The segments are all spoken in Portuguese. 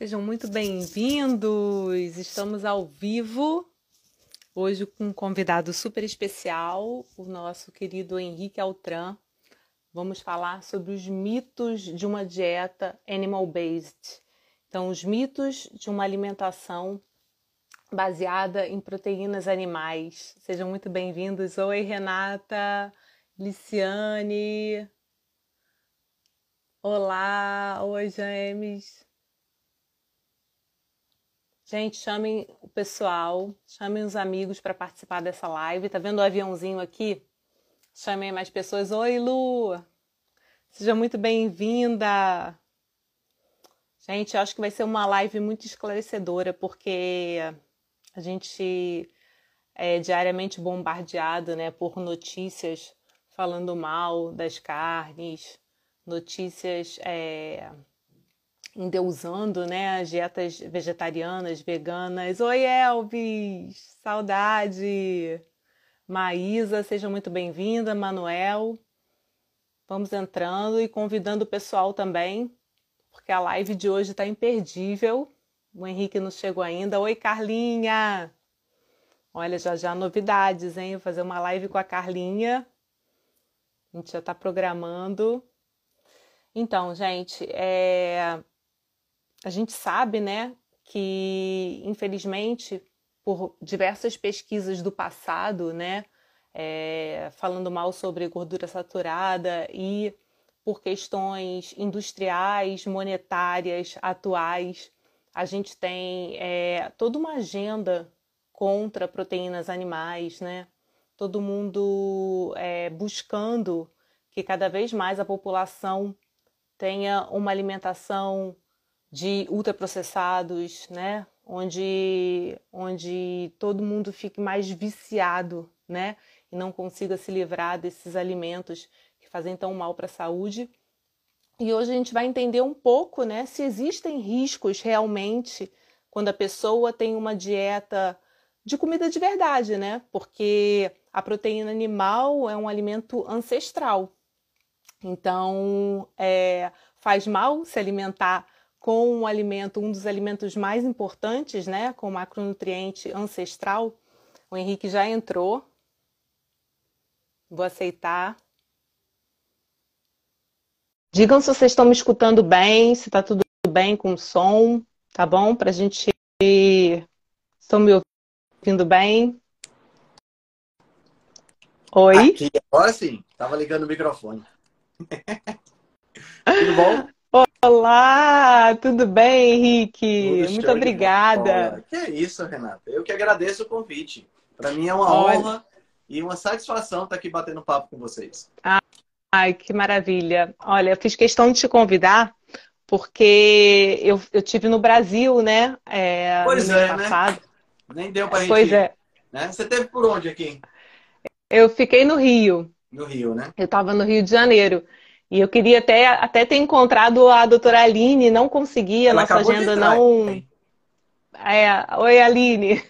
Sejam muito bem-vindos! Estamos ao vivo hoje com um convidado super especial, o nosso querido Henrique Altran. Vamos falar sobre os mitos de uma dieta animal-based. Então, os mitos de uma alimentação baseada em proteínas animais. Sejam muito bem-vindos. Oi, Renata, Liciane. Olá, oi, James. Gente, chamem o pessoal, chamem os amigos para participar dessa live. Tá vendo o aviãozinho aqui? Chamem mais pessoas. Oi, Lu! Seja muito bem-vinda! Gente, eu acho que vai ser uma live muito esclarecedora, porque a gente é diariamente bombardeado né, por notícias falando mal das carnes, notícias é, endeusando né, as dietas vegetarianas, veganas. Oi, Elvis! Saudade! Maísa, seja muito bem-vinda. Manuel, vamos entrando e convidando o pessoal também, porque a live de hoje está imperdível. O Henrique não chegou ainda. Oi, Carlinha! Olha, já já novidades, hein? Vou fazer uma live com a Carlinha. A gente já está programando. Então, gente, é... a gente sabe, né, que infelizmente por diversas pesquisas do passado, né, é... falando mal sobre gordura saturada e por questões industriais, monetárias, atuais, a gente tem é, toda uma agenda contra proteínas animais, né? Todo mundo é, buscando que cada vez mais a população tenha uma alimentação de ultraprocessados, né? Onde, onde todo mundo fique mais viciado, né? E não consiga se livrar desses alimentos que fazem tão mal para a saúde. E hoje a gente vai entender um pouco, né, se existem riscos realmente quando a pessoa tem uma dieta de comida de verdade, né? Porque a proteína animal é um alimento ancestral. Então, é, faz mal se alimentar com um alimento, um dos alimentos mais importantes, né, com macronutriente ancestral. O Henrique já entrou. Vou aceitar. Digam se vocês estão me escutando bem, se está tudo bem com o som, tá bom? Para a gente. Estão me ouvindo bem? Oi? Aqui, agora sim, estava ligando o microfone. tudo bom? Olá, tudo bem, Henrique? Tudo Muito obrigada. Que é isso, Renata. Eu que agradeço o convite. Para mim é uma Olha. honra e uma satisfação estar aqui batendo papo com vocês. Ai, que maravilha. Olha, eu fiz questão de te convidar porque eu, eu tive no Brasil, né? É, Pois é, né? passado. Nem deu para gente Pois ir, é. né? Você teve por onde aqui? Eu fiquei no Rio. No Rio, né? Eu estava no Rio de Janeiro. E eu queria até, até ter encontrado a doutora Aline, não consegui, a Ela nossa agenda não. É, oi, Aline.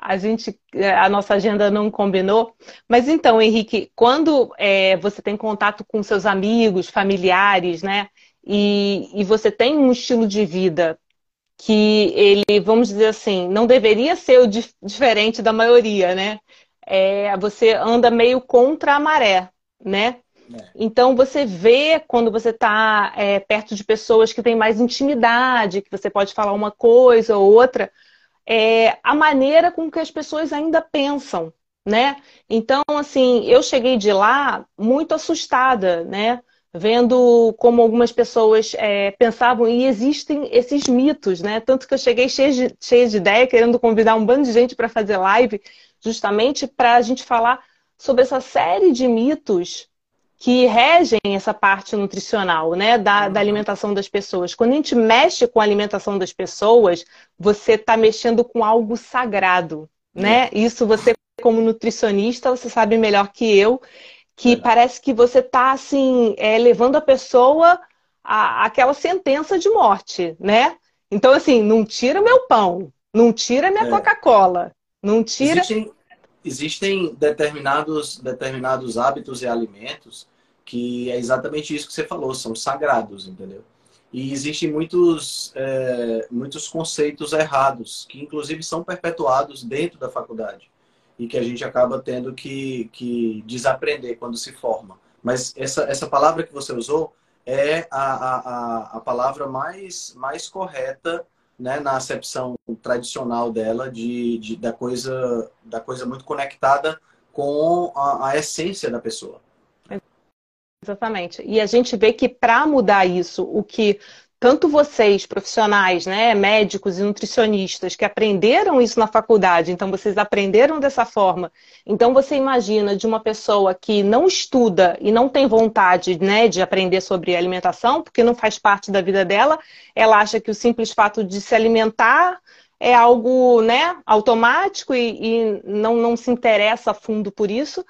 A gente, a nossa agenda não combinou. Mas então, Henrique, quando é, você tem contato com seus amigos, familiares, né? E, e você tem um estilo de vida que ele, vamos dizer assim, não deveria ser o dif- diferente da maioria, né? É, você anda meio contra a maré, né? É. Então você vê quando você está é, perto de pessoas que têm mais intimidade, que você pode falar uma coisa ou outra, é, a maneira com que as pessoas ainda pensam, né? Então, assim, eu cheguei de lá muito assustada, né? Vendo como algumas pessoas é, pensavam, e existem esses mitos, né? Tanto que eu cheguei cheia de, cheia de ideia, querendo convidar um bando de gente para fazer live, justamente para a gente falar sobre essa série de mitos que regem essa parte nutricional, né, da, da, uhum. alimentação das pessoas. Quando a gente mexe com a alimentação das pessoas, você está mexendo com algo sagrado, né? Uhum. Isso você, como nutricionista, você sabe melhor que eu, que parece que você está assim é, levando a pessoa a, aquela sentença de morte, né? Então assim, não tira meu pão, não tira minha é. Coca-Cola, não tira. Existem, existem determinados, determinados hábitos e alimentos que é exatamente isso que você falou, são sagrados, entendeu? E existem muitos, é, muitos conceitos errados, que inclusive são perpetuados dentro da faculdade e que a gente acaba tendo que, que desaprender quando se forma. Mas essa, essa palavra que você usou é a, a, a palavra mais, mais correta né, na acepção tradicional dela de, de, da, coisa, da coisa muito conectada com a, a essência da pessoa. Exatamente. E a gente vê que para mudar isso, o que tanto vocês, profissionais, né, médicos e nutricionistas, que aprenderam isso na faculdade, então vocês aprenderam dessa forma. Então você imagina de uma pessoa que não estuda e não tem vontade né, de aprender sobre alimentação, porque não faz parte da vida dela, ela acha que o simples fato de se alimentar é algo né, automático e, e não, não se interessa a fundo por isso.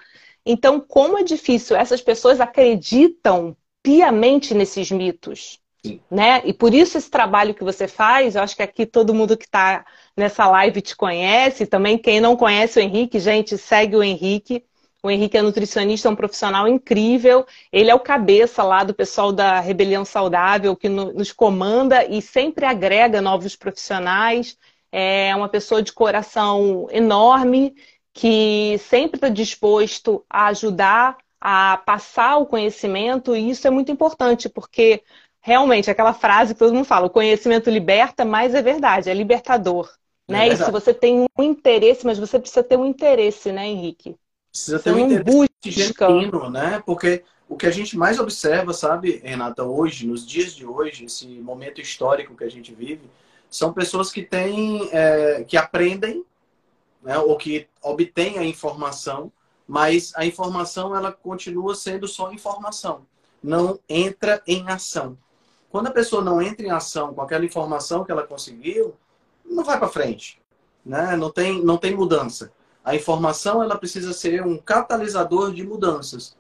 Então, como é difícil, essas pessoas acreditam piamente nesses mitos. Né? E por isso esse trabalho que você faz, eu acho que aqui todo mundo que está nessa live te conhece, também quem não conhece o Henrique, gente, segue o Henrique. O Henrique é nutricionista, é um profissional incrível. Ele é o cabeça lá do pessoal da Rebelião Saudável, que nos comanda e sempre agrega novos profissionais. É uma pessoa de coração enorme que sempre está disposto a ajudar a passar o conhecimento, e isso é muito importante, porque realmente aquela frase que todo mundo fala, o conhecimento liberta, mas é verdade, é libertador. É né? Verdade. E se você tem um interesse, mas você precisa ter um interesse, né, Henrique? Precisa ter um interesse genuíno, né? Porque o que a gente mais observa, sabe, Renata, hoje, nos dias de hoje, esse momento histórico que a gente vive, são pessoas que têm, é, que aprendem né, ou que obtém a informação, mas a informação ela continua sendo só informação, não entra em ação. Quando a pessoa não entra em ação com aquela informação que ela conseguiu, não vai para frente, né? Não tem não tem mudança. A informação ela precisa ser um catalisador de mudanças,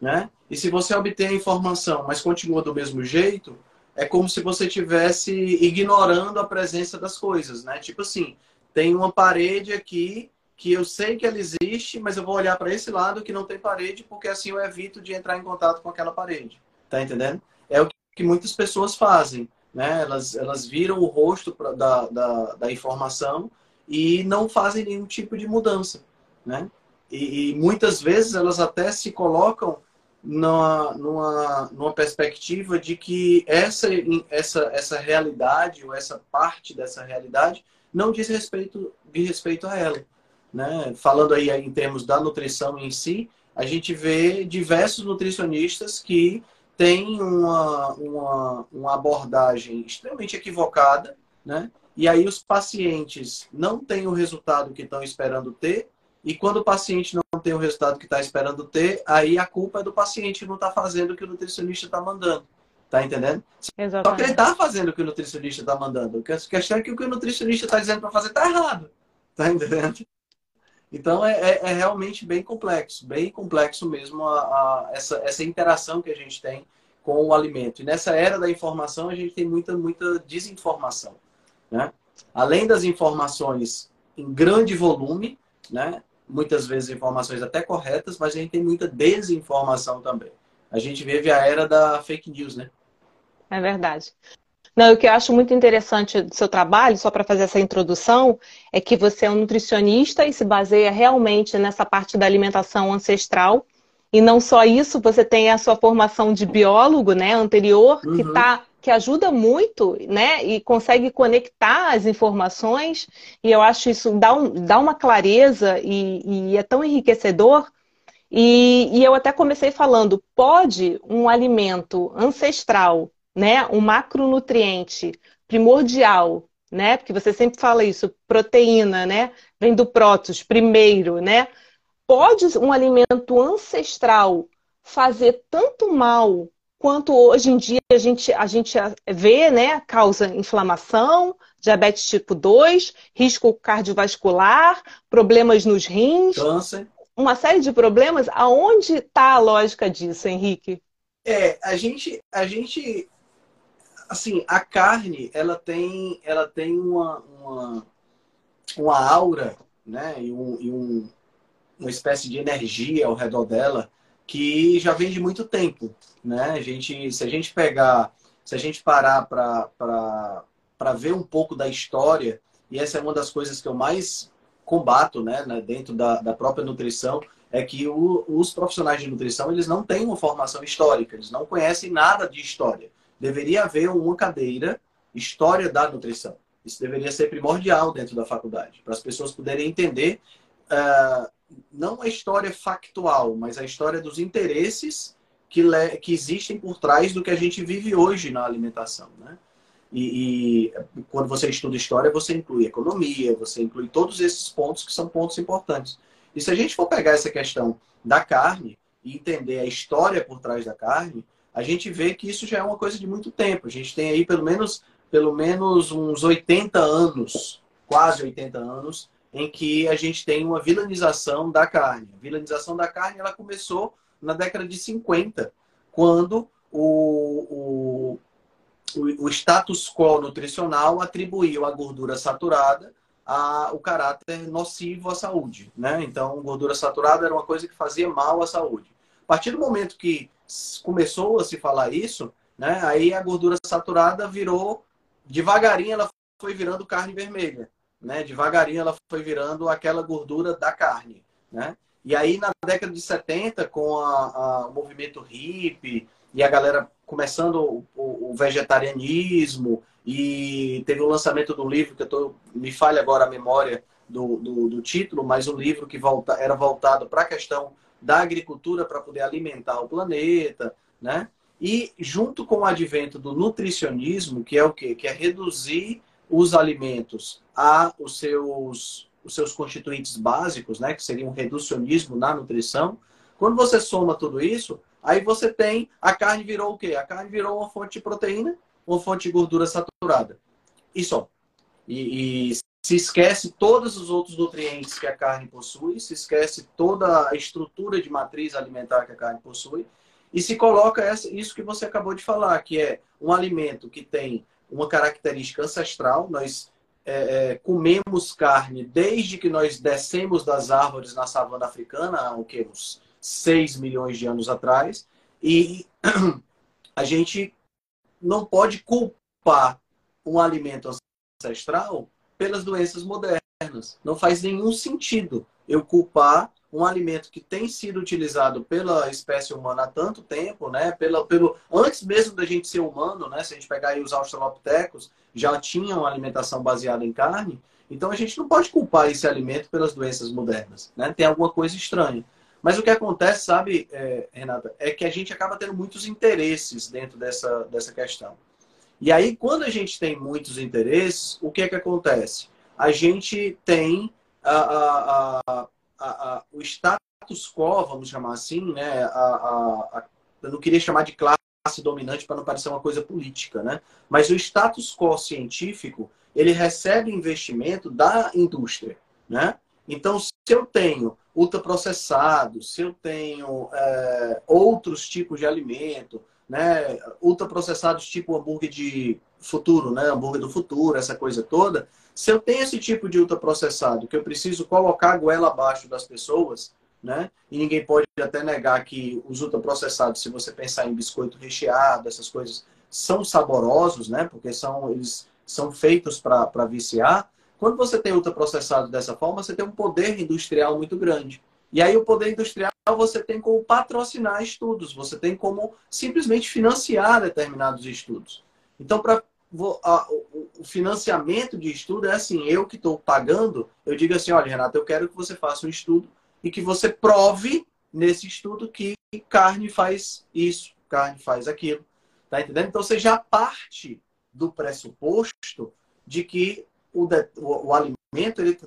né? E se você obtém a informação, mas continua do mesmo jeito, é como se você estivesse ignorando a presença das coisas, né? Tipo assim, tem uma parede aqui que eu sei que ela existe, mas eu vou olhar para esse lado que não tem parede, porque assim eu evito de entrar em contato com aquela parede. Tá entendendo? Que muitas pessoas fazem. Né? Elas, elas viram o rosto pra, da, da, da, informação e não fazem nenhum tipo de mudança. Né? E, e muitas vezes elas até se colocam numa, numa, numa perspectiva de que essa, essa, essa realidade ou essa parte dessa realidade não diz respeito, de respeito a ela. Né? Falando aí em termos da nutrição em si, a gente vê diversos nutricionistas que têm uma, uma, uma abordagem extremamente equivocada, né? E aí os pacientes não têm o resultado que estão esperando ter, e quando o paciente não tem o resultado que está esperando ter, aí a culpa é do paciente que não está fazendo o que o nutricionista está mandando. Tá entendendo? Exatamente. Só que ele tá fazendo o que o nutricionista tá mandando. A questão é que o que o nutricionista tá dizendo para fazer tá errado. Tá entendendo? Então é, é, é, realmente bem complexo, bem complexo mesmo a, a, essa, essa interação que a gente tem com o alimento. E nessa era da informação a gente tem muita, muita desinformação. Né? Além das informações em grande volume, né? muitas vezes informações até corretas, mas a gente tem muita desinformação também. A gente vive a era da fake news, né? É verdade. Não, o que eu acho muito interessante do seu trabalho, só para fazer essa introdução, é que você é um nutricionista e se baseia realmente nessa parte da alimentação ancestral. E não só isso, você tem a sua formação de biólogo, né, anterior, uhum. que tá que ajuda muito, né, e consegue conectar as informações, e eu acho isso dá, um, dá uma clareza e, e é tão enriquecedor. E, e eu até comecei falando, pode um alimento ancestral, né, um macronutriente primordial, né, porque você sempre fala isso, proteína, né, vem do prótos primeiro, né, pode um alimento ancestral fazer tanto mal quanto hoje em dia a gente, a gente vê, né? Causa inflamação, diabetes tipo 2, risco cardiovascular, problemas nos rins. Câncer. Uma série de problemas. Aonde está a lógica disso, Henrique? É, a gente, a gente, assim, a carne, ela tem, ela tem uma, uma, uma aura, né? E, um, e um, uma espécie de energia ao redor dela que já vem de muito tempo, né? A gente, se a gente pegar, se a gente parar para ver um pouco da história, e essa é uma das coisas que eu mais combato, né, né dentro da, da própria nutrição, é que o, os profissionais de nutrição eles não têm uma formação histórica, eles não conhecem nada de história. Deveria haver uma cadeira história da nutrição. Isso deveria ser primordial dentro da faculdade, para as pessoas poderem entender uh, não a história factual, mas a história dos interesses que, que existem por trás do que a gente vive hoje na alimentação, né? E, e, quando você estuda história, você inclui economia, você inclui todos esses pontos que são pontos importantes. E se a gente for pegar essa questão da carne e entender a história por trás da carne, a gente vê que isso já é uma coisa de muito tempo. A gente tem aí pelo menos, pelo menos uns 80 anos, quase 80 anos, em que a gente tem uma vilanização da carne. A vilanização da carne ela começou na década de 50, quando o, o, o status quo nutricional atribuiu a gordura saturada a, o caráter nocivo à saúde. Né? Então, gordura saturada era uma coisa que fazia mal à saúde. A partir do momento que começou a se falar isso, né, aí a gordura saturada virou, devagarinho, ela foi virando carne vermelha né? Devagarinho ela foi virando aquela gordura da carne, né? E aí na década de 70, com a, a, o movimento hippie e a galera começando o, o, o, vegetarianismo e teve o lançamento do livro que eu tô, me falha agora a memória do, do, do título, mas um livro que volta, era voltado para a questão da agricultura para poder alimentar o planeta, né? E junto com o advento do nutricionismo, que é o quê? Que é reduzir os alimentos a os seus, os seus constituintes básicos, né, que seria um reducionismo na nutrição. Quando você soma tudo isso, aí você tem a carne virou o quê? A carne virou uma fonte de proteína, uma fonte de gordura saturada. E só. E, e se esquece todos os outros nutrientes que a carne possui, se esquece toda a estrutura de matriz alimentar que a carne possui, e se coloca essa, isso que você acabou de falar, que é um alimento que tem uma característica ancestral. Nós é, é, comemos carne desde que nós descemos das árvores na savana africana, há o uns 6 milhões de anos atrás, e a gente não pode culpar um alimento ancestral pelas doenças modernas. Não faz nenhum sentido eu culpar um alimento que tem sido utilizado pela espécie humana há tanto tempo, né? Pela, pelo, antes mesmo da gente ser humano, né? Se a gente pegar aí os australopitecos, já tinham alimentação baseada em carne. Então a gente não pode culpar esse alimento pelas doenças modernas, né? Tem alguma coisa estranha. Mas o que acontece, sabe, é, Renata, é que a gente acaba tendo muitos interesses dentro dessa, dessa questão. E aí, quando a gente tem muitos interesses, o que é que acontece? A gente tem a, a, a o status quo, vamos chamar assim, né? Eu não queria chamar de classe dominante para não parecer uma coisa política, né? Mas o status quo científico ele recebe investimento da indústria, né? Então, se eu tenho ultraprocessados, se eu tenho é, outros tipos de alimento, né, ultraprocessados tipo hambúrguer de futuro, né, hambúrguer do futuro, essa coisa toda, se eu tenho esse tipo de ultraprocessado, que eu preciso colocar a goela abaixo das pessoas, né? E ninguém pode até negar que os ultraprocessados, se você pensar em biscoito recheado, essas coisas, são saborosos, né? Porque são, eles são feitos para viciar. Quando você tem ultraprocessado dessa forma, você tem um poder industrial muito grande. E aí o poder industrial você tem como patrocinar estudos, você tem como simplesmente financiar determinados estudos. Então, para o financiamento de estudo é assim, eu que estou pagando, eu digo assim, olha, Renato, eu quero que você faça um estudo e que você prove nesse estudo que carne faz isso, carne faz aquilo. Tá entendendo? Então você já parte do pressuposto de que o, o, o alimento, ele,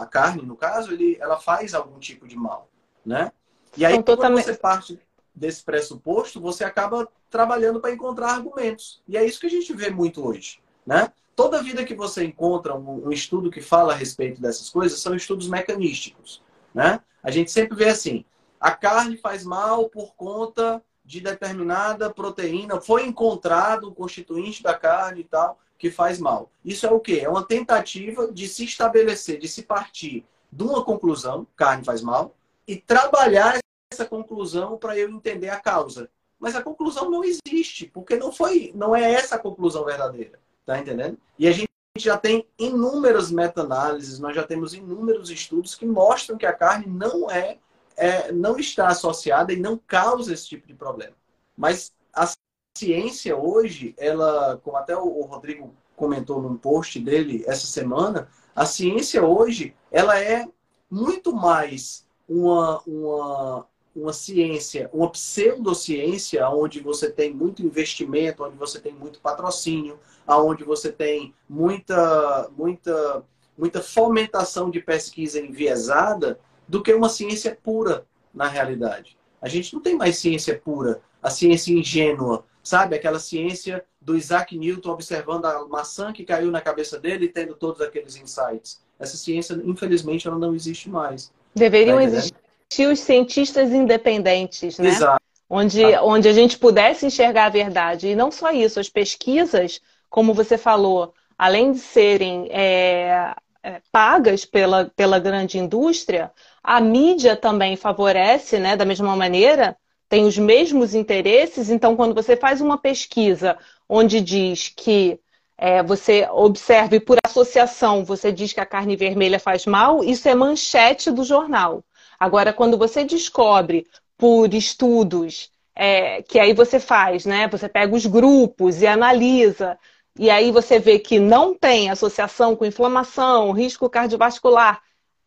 a carne, no caso, ele, ela faz algum tipo de mal, né? E aí, então, quando você parte desse pressuposto, você acaba trabalhando para encontrar argumentos. E é isso que a gente vê muito hoje, né? Toda vida que você encontra um, um estudo que fala a respeito dessas coisas são estudos mecanísticos, né? A gente sempre vê assim, a carne faz mal por conta de determinada proteína, foi encontrado o constituinte da carne e tal, que faz mal. Isso é o quê? É uma tentativa de se estabelecer, de se partir de uma conclusão, carne faz mal, e trabalhar essa conclusão para eu entender a causa. Mas a conclusão não existe, porque não foi, não é essa a conclusão verdadeira, tá entendendo? E a gente já tem inúmeras meta-análises, nós já temos inúmeros estudos que mostram que a carne não é, é não está associada e não causa esse tipo de problema. Mas a ciência hoje, ela, como até o Rodrigo comentou num post dele essa semana, a ciência hoje, ela é muito mais uma, uma, uma ciência, uma pseudociência, onde você tem muito investimento, onde você tem muito patrocínio, onde você tem muita, muita, muita fomentação de pesquisa enviesada, do que uma ciência pura na realidade. A gente não tem mais ciência pura, a ciência ingênua, sabe? Aquela ciência do Isaac Newton observando a maçã que caiu na cabeça dele e tendo todos aqueles insights. Essa ciência, infelizmente, ela não existe mais. Deveriam tá existir os cientistas independentes, né? Exato. Onde, ah. onde a gente pudesse enxergar a verdade. E não só isso, as pesquisas, como você falou, além de serem é, é, pagas pela, pela grande indústria, a mídia também favorece, né, da mesma maneira, tem os mesmos interesses. Então, quando você faz uma pesquisa onde diz que é, você observe por associação, você diz que a carne vermelha faz mal, isso é manchete do jornal. Agora, quando você descobre por estudos é, que aí você faz, né? Você pega os grupos e analisa, e aí você vê que não tem associação com inflamação, risco cardiovascular,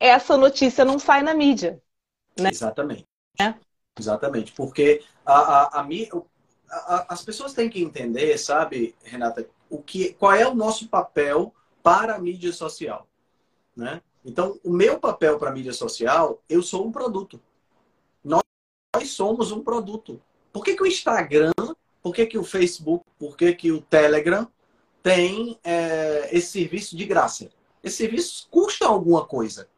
essa notícia não sai na mídia. Né? Exatamente. É. Exatamente. Porque a, a, a, a, as pessoas têm que entender, sabe, Renata, o que, qual é o nosso papel para a mídia social. Né? Então, o meu papel para a mídia social, eu sou um produto. Nós, nós somos um produto. Por que, que o Instagram, por que, que o Facebook, por que, que o Telegram tem é, esse serviço de graça? Esse serviço custa alguma coisa.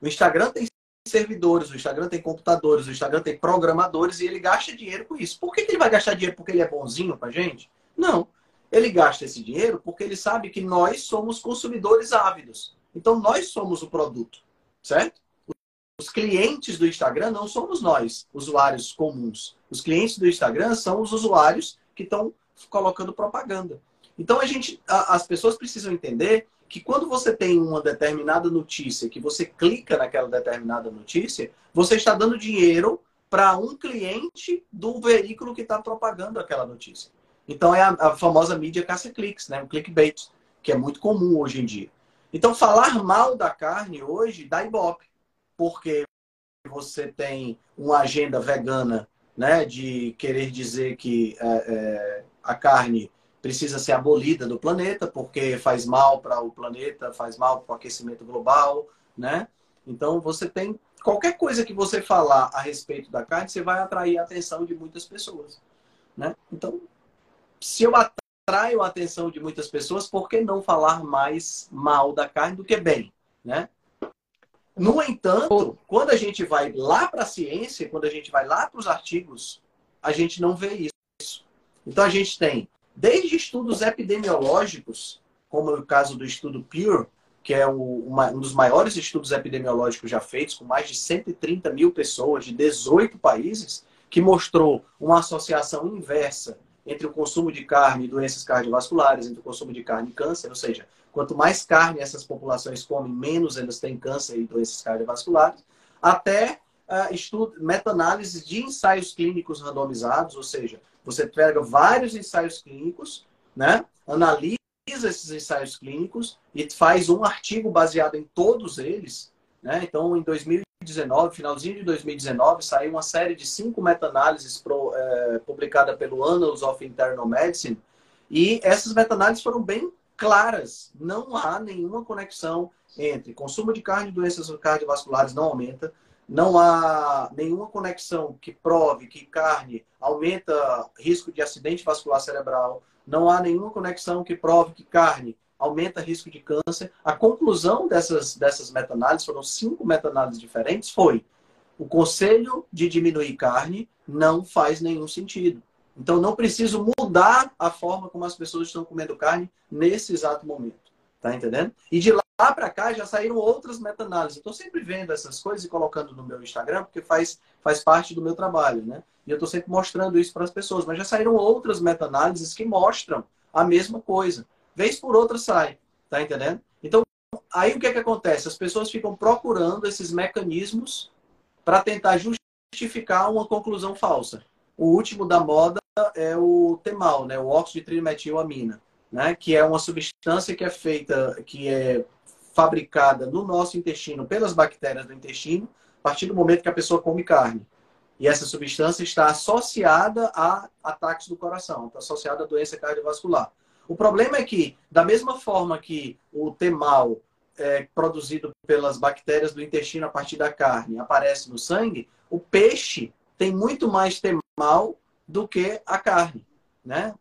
O Instagram tem servidores, o Instagram tem computadores, o Instagram tem programadores e ele gasta dinheiro com isso. Por que, que ele vai gastar dinheiro porque ele é bonzinho para gente? Não. Ele gasta esse dinheiro porque ele sabe que nós somos consumidores ávidos. Então, nós somos o produto, certo? Os clientes do Instagram não somos nós, usuários comuns. Os clientes do Instagram são os usuários que estão colocando propaganda. Então, a gente, a, as pessoas precisam entender que quando você tem uma determinada notícia, que você clica naquela determinada notícia, você está dando dinheiro para um cliente do veículo que está propagando aquela notícia. Então é a, a famosa mídia caça-cliques, né? o clickbait, que é muito comum hoje em dia. Então, falar mal da carne hoje dá ibope, porque você tem uma agenda vegana, né, de querer dizer que é, é, a carne precisa ser abolida do planeta, porque faz mal para o planeta, faz mal para o aquecimento global, né? Então, você tem qualquer coisa que você falar a respeito da carne, você vai atrair a atenção de muitas pessoas, né? Então, se eu atraio a atenção de muitas pessoas, por que não falar mais mal da carne do que bem, né? No entanto, quando a gente vai lá para a ciência, quando a gente vai lá para os artigos, a gente não vê isso. Então a gente tem desde estudos epidemiológicos, como o caso do estudo Pure, que é um dos maiores estudos epidemiológicos já feitos, com mais de 130 mil pessoas de 18 países, que mostrou uma associação inversa entre o consumo de carne e doenças cardiovasculares, entre o consumo de carne e câncer, ou seja, quanto mais carne essas populações comem, menos elas têm câncer e doenças cardiovasculares, até uh, estudo, meta-análises de ensaios clínicos randomizados, ou seja, você pega vários ensaios clínicos, né? analisa esses ensaios clínicos e faz um artigo baseado em todos eles. Né? Então, em 2019, finalzinho de 2019, saiu uma série de cinco meta-análises é, publicada pelo Annals of Internal Medicine, e essas meta-análises foram bem claras. Não há nenhuma conexão entre consumo de carne e doenças cardiovasculares não aumenta, não há nenhuma conexão que prove que carne aumenta risco de acidente vascular cerebral, não há nenhuma conexão que prove que carne aumenta risco de câncer. A conclusão dessas, dessas meta-análises, foram cinco meta-análises diferentes, foi o conselho de diminuir carne não faz nenhum sentido. Então, não preciso mudar a forma como as pessoas estão comendo carne nesse exato momento. Tá entendendo? E de lá para cá já saíram outras meta-análises. Eu estou sempre vendo essas coisas e colocando no meu Instagram, porque faz, faz parte do meu trabalho, né? E eu estou sempre mostrando isso para as pessoas. Mas já saíram outras meta-análises que mostram a mesma coisa. Vez por outra sai, tá entendendo? Então, aí o que é que acontece? As pessoas ficam procurando esses mecanismos para tentar justificar uma conclusão falsa. O último da moda é o temal, né? O óxido de trimetilamina, né? Que é uma substância que é feita, que é fabricada no nosso intestino pelas bactérias do intestino a partir do momento que a pessoa come carne. E essa substância está associada a ataques do coração, está associada a doença cardiovascular. O problema é que, da mesma forma que o temal é produzido pelas bactérias do intestino a partir da carne aparece no sangue, o peixe tem muito mais temal do que a carne. Né?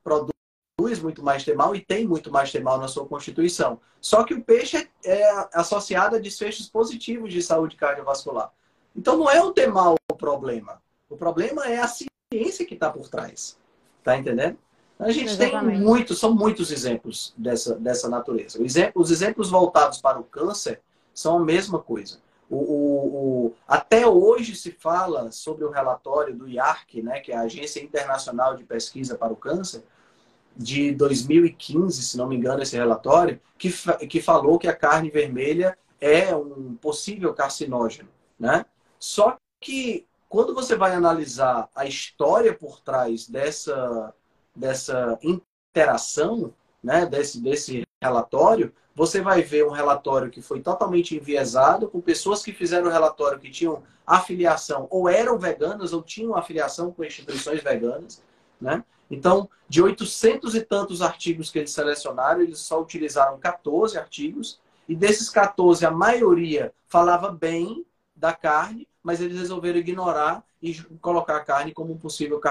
Produz muito mais temal e tem muito mais temal na sua constituição. Só que o peixe é, é associado a desfechos positivos de saúde cardiovascular. Então não é o temal o problema. O problema é a ciência que está por trás. Tá entendendo? A gente Exatamente. tem muitos, são muitos exemplos dessa, dessa natureza. Os exemplos voltados para o câncer são a mesma coisa. O, o, o, até hoje se fala sobre o relatório do IARC, né, que é a Agência Internacional de Pesquisa para o Câncer, de 2015, se não me engano, esse relatório, que, que falou que a carne vermelha é um possível carcinógeno, né? Só que quando você vai analisar a história por trás dessa, dessa interação, né, desse, desse relatório, você vai ver um relatório que foi totalmente enviesado, com pessoas que fizeram o relatório que tinham afiliação ou eram veganas ou tinham afiliação com instituições veganas, né? Então, de 800 e tantos artigos que eles selecionaram, eles só utilizaram 14 artigos, e desses 14, a maioria falava bem da carne, mas eles resolveram ignorar e colocar a carne como um possível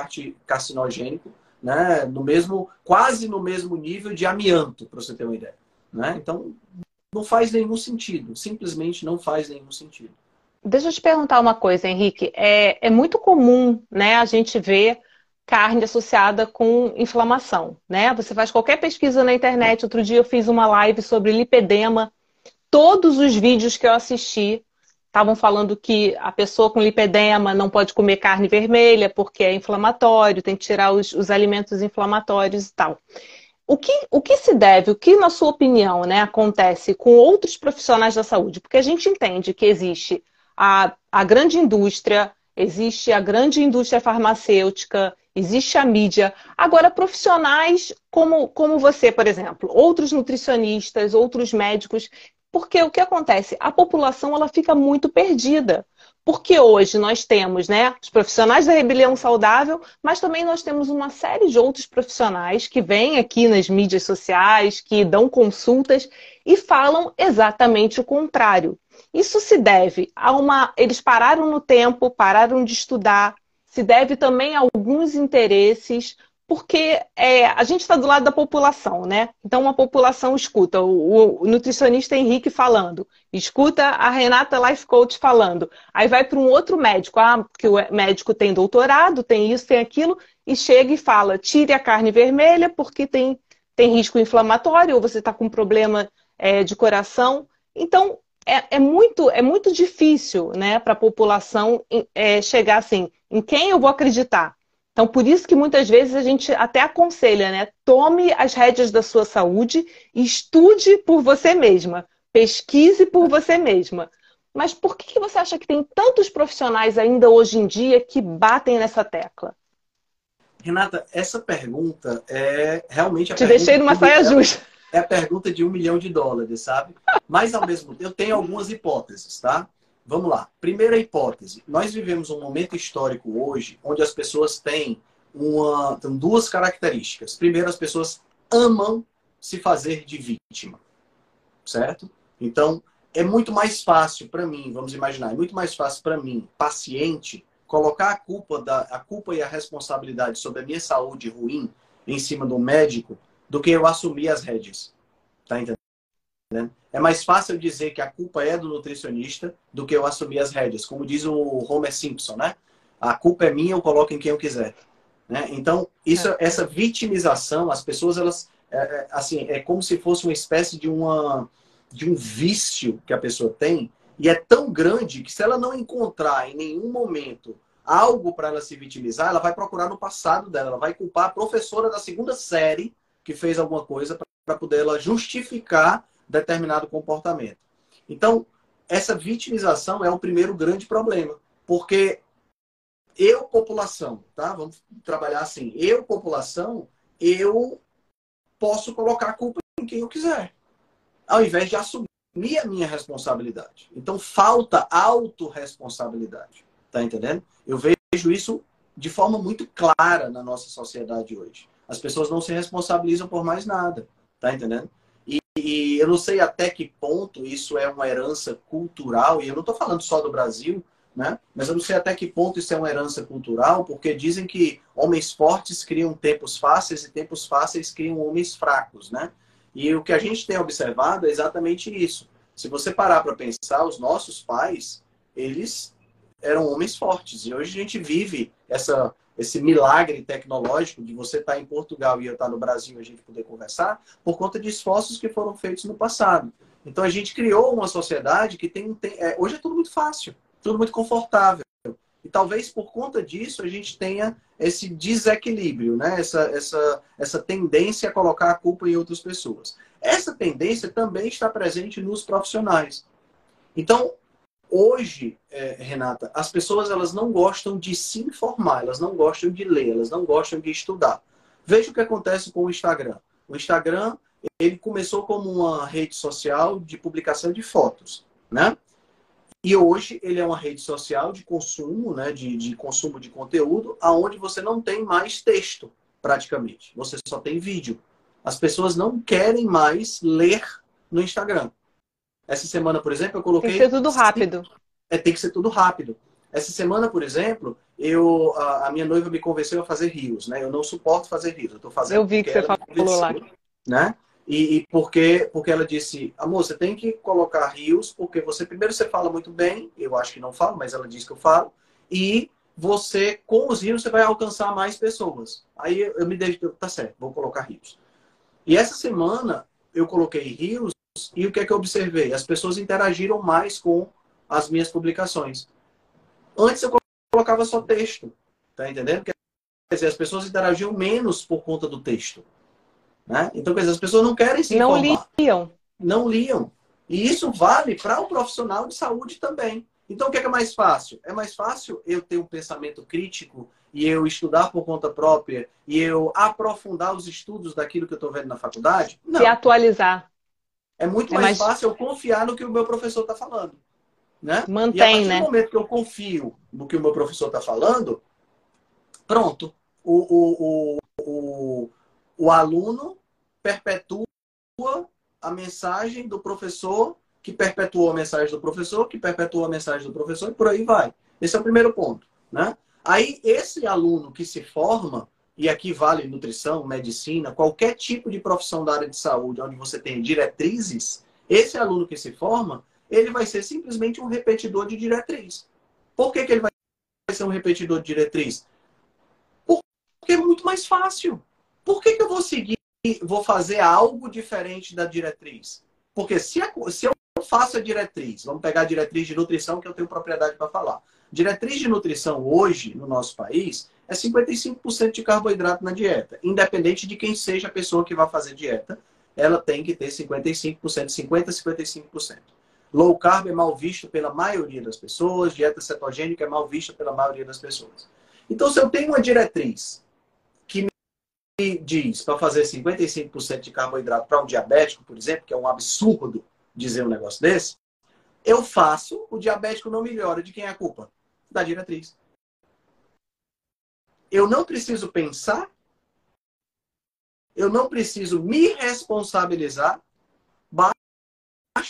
carcinogênico, né? no mesmo, quase no mesmo nível de amianto, para você ter uma ideia. Né? Então, não faz nenhum sentido, simplesmente não faz nenhum sentido. Deixa eu te perguntar uma coisa, Henrique. É, é muito comum né, a gente ver carne associada com inflamação, né? Você faz qualquer pesquisa na internet. Outro dia eu fiz uma live sobre lipedema. Todos os vídeos que eu assisti estavam falando que a pessoa com lipedema não pode comer carne vermelha porque é inflamatório, tem que tirar os, os alimentos inflamatórios e tal. O que, o que se deve, o que, na sua opinião, né, acontece com outros profissionais da saúde? Porque a gente entende que existe a, a grande indústria, existe a grande indústria farmacêutica, existe a mídia. Agora, profissionais como, como você, por exemplo, outros nutricionistas, outros médicos, porque o que acontece? A população ela fica muito perdida. Porque hoje nós temos né, os profissionais da rebelião saudável, mas também nós temos uma série de outros profissionais que vêm aqui nas mídias sociais, que dão consultas e falam exatamente o contrário. Isso se deve a uma. Eles pararam no tempo, pararam de estudar, se deve também a alguns interesses, porque é, a gente está do lado da população, né? Então, uma população escuta o, o, nutricionista Henrique falando, escuta a Renata Life Coach falando, aí vai para um outro médico, ah, porque o médico tem doutorado, tem isso, tem aquilo, e chega e fala: tire a carne vermelha porque tem, tem risco inflamatório, ou você está com problema é, de coração. Então, é, é, muito, é muito difícil né, para a população é, chegar assim, em quem eu vou acreditar? Então, por isso que muitas vezes a gente até aconselha, né? Tome as rédeas da sua saúde e estude por você mesma. Pesquise por você mesma. Mas por que, que você acha que tem tantos profissionais ainda hoje em dia que batem nessa tecla? Renata, essa pergunta é realmente a Te deixei numa saia justa. É a pergunta de um milhão de dólares, sabe? Mas ao mesmo tempo, eu tenho algumas hipóteses, tá? Vamos lá. Primeira hipótese: nós vivemos um momento histórico hoje onde as pessoas têm uma, têm duas características. Primeiro, as pessoas amam se fazer de vítima, certo? Então, é muito mais fácil para mim, vamos imaginar, é muito mais fácil para mim, paciente, colocar a culpa, da, a culpa e a responsabilidade sobre a minha saúde ruim em cima do médico do que eu assumir as rédeas. Tá entendendo? É mais fácil dizer que a culpa é do nutricionista do que eu assumir as rédeas. Como diz o Homer Simpson, né? A culpa é minha, eu coloco em quem eu quiser. Né? Então, isso, é. essa vitimização, as pessoas, elas, é, é, assim, é como se fosse uma espécie de, uma, de um vício que a pessoa tem, e é tão grande que se ela não encontrar em nenhum momento algo para ela se vitimizar, ela vai procurar no passado dela, ela vai culpar a professora da segunda série que fez alguma coisa para poder ela justificar determinado comportamento. Então, essa vitimização é o primeiro grande problema, porque eu, população, tá? Vamos trabalhar assim. Eu, população, eu posso colocar a culpa em quem eu quiser, ao invés de assumir a minha responsabilidade. Então, falta autorresponsabilidade. Tá entendendo? Eu vejo isso de forma muito clara na nossa sociedade hoje. As pessoas não se responsabilizam por mais nada. Tá entendendo? E eu não sei até que ponto isso é uma herança cultural, e eu não estou falando só do Brasil, né? mas eu não sei até que ponto isso é uma herança cultural, porque dizem que homens fortes criam tempos fáceis e tempos fáceis criam homens fracos. Né? E o que a gente tem observado é exatamente isso. Se você parar para pensar, os nossos pais, eles eram homens fortes, e hoje a gente vive essa esse milagre tecnológico de você estar tá em Portugal e eu estar tá no Brasil e a gente poder conversar, por conta de esforços que foram feitos no passado. Então a gente criou uma sociedade que tem, tem é, hoje é tudo muito fácil, tudo muito confortável. E talvez por conta disso a gente tenha esse desequilíbrio, né? essa, essa, essa tendência a colocar a culpa em outras pessoas. Essa tendência também está presente nos profissionais. Então, Hoje, é, Renata, as pessoas elas não gostam de se informar, elas não gostam de ler, elas não gostam de estudar. Veja o que acontece com o Instagram. O Instagram ele começou como uma rede social de publicação de fotos, né? E hoje ele é uma rede social de consumo, né? De, de consumo de conteúdo, aonde você não tem mais texto, praticamente. Você só tem vídeo. As pessoas não querem mais ler no Instagram. Essa semana, por exemplo, eu coloquei. Tem que ser tudo rápido. É, tem que ser tudo rápido. Essa semana, por exemplo, eu a, a minha noiva me convenceu a fazer rios, né? Eu não suporto fazer rios. Eu tô fazendo. Eu vi que você falou lá. Né? E, e porque, porque ela disse, amor, você tem que colocar rios, porque você primeiro você fala muito bem, eu acho que não falo, mas ela diz que eu falo, e você, com os rios, você vai alcançar mais pessoas. Aí eu me deixo, tá certo, vou colocar rios. E essa semana eu coloquei rios e o que é que eu observei? As pessoas interagiram mais com as minhas publicações. Antes eu colocava só texto, tá entendendo? Quer dizer, as pessoas interagiam menos por conta do texto. Né? Então, quer dizer, as pessoas não querem se não informar. Não liam. Não liam. E isso vale para o profissional de saúde também. Então, o que é, que é mais fácil? É mais fácil eu ter um pensamento crítico e eu estudar por conta própria e eu aprofundar os estudos daquilo que eu estou vendo na faculdade? Não. Se atualizar. É muito é mais, mais, fácil eu confiar no que o meu professor está falando. Né? Mantém, e a partir né? do momento que eu confio no que o meu professor está falando, pronto. O, o, o, o, o aluno perpetua a mensagem do professor, que perpetuou a mensagem do professor, que perpetuou a mensagem do professor, e por aí vai. Esse é o primeiro ponto. Né? Aí, esse aluno que se forma, e aqui vale nutrição, medicina, qualquer tipo de profissão da área de saúde, onde você tem diretrizes, esse aluno que se forma, ele vai ser simplesmente um repetidor de diretriz. Por que, que ele vai ser um repetidor de diretriz? Porque é muito mais fácil. Por que, que eu vou seguir, vou fazer algo diferente da diretriz? Porque se, se eu faço a diretriz, vamos pegar a diretriz de nutrição que eu tenho propriedade para falar. Diretriz de nutrição hoje, no nosso país, é 55% de carboidrato na dieta. Independente de quem seja a pessoa que vai fazer dieta, ela tem que ter 55%, 50% 55%. Low carb é mal visto pela maioria das pessoas, dieta cetogênica é mal vista pela maioria das pessoas. Então, se eu tenho uma diretriz que me diz para fazer 55% de carboidrato para um diabético, por exemplo, que é um absurdo dizer um negócio desse, eu faço, o diabético não melhora. De quem é a culpa? Da diretriz. Eu não preciso pensar, eu não preciso me responsabilizar, basta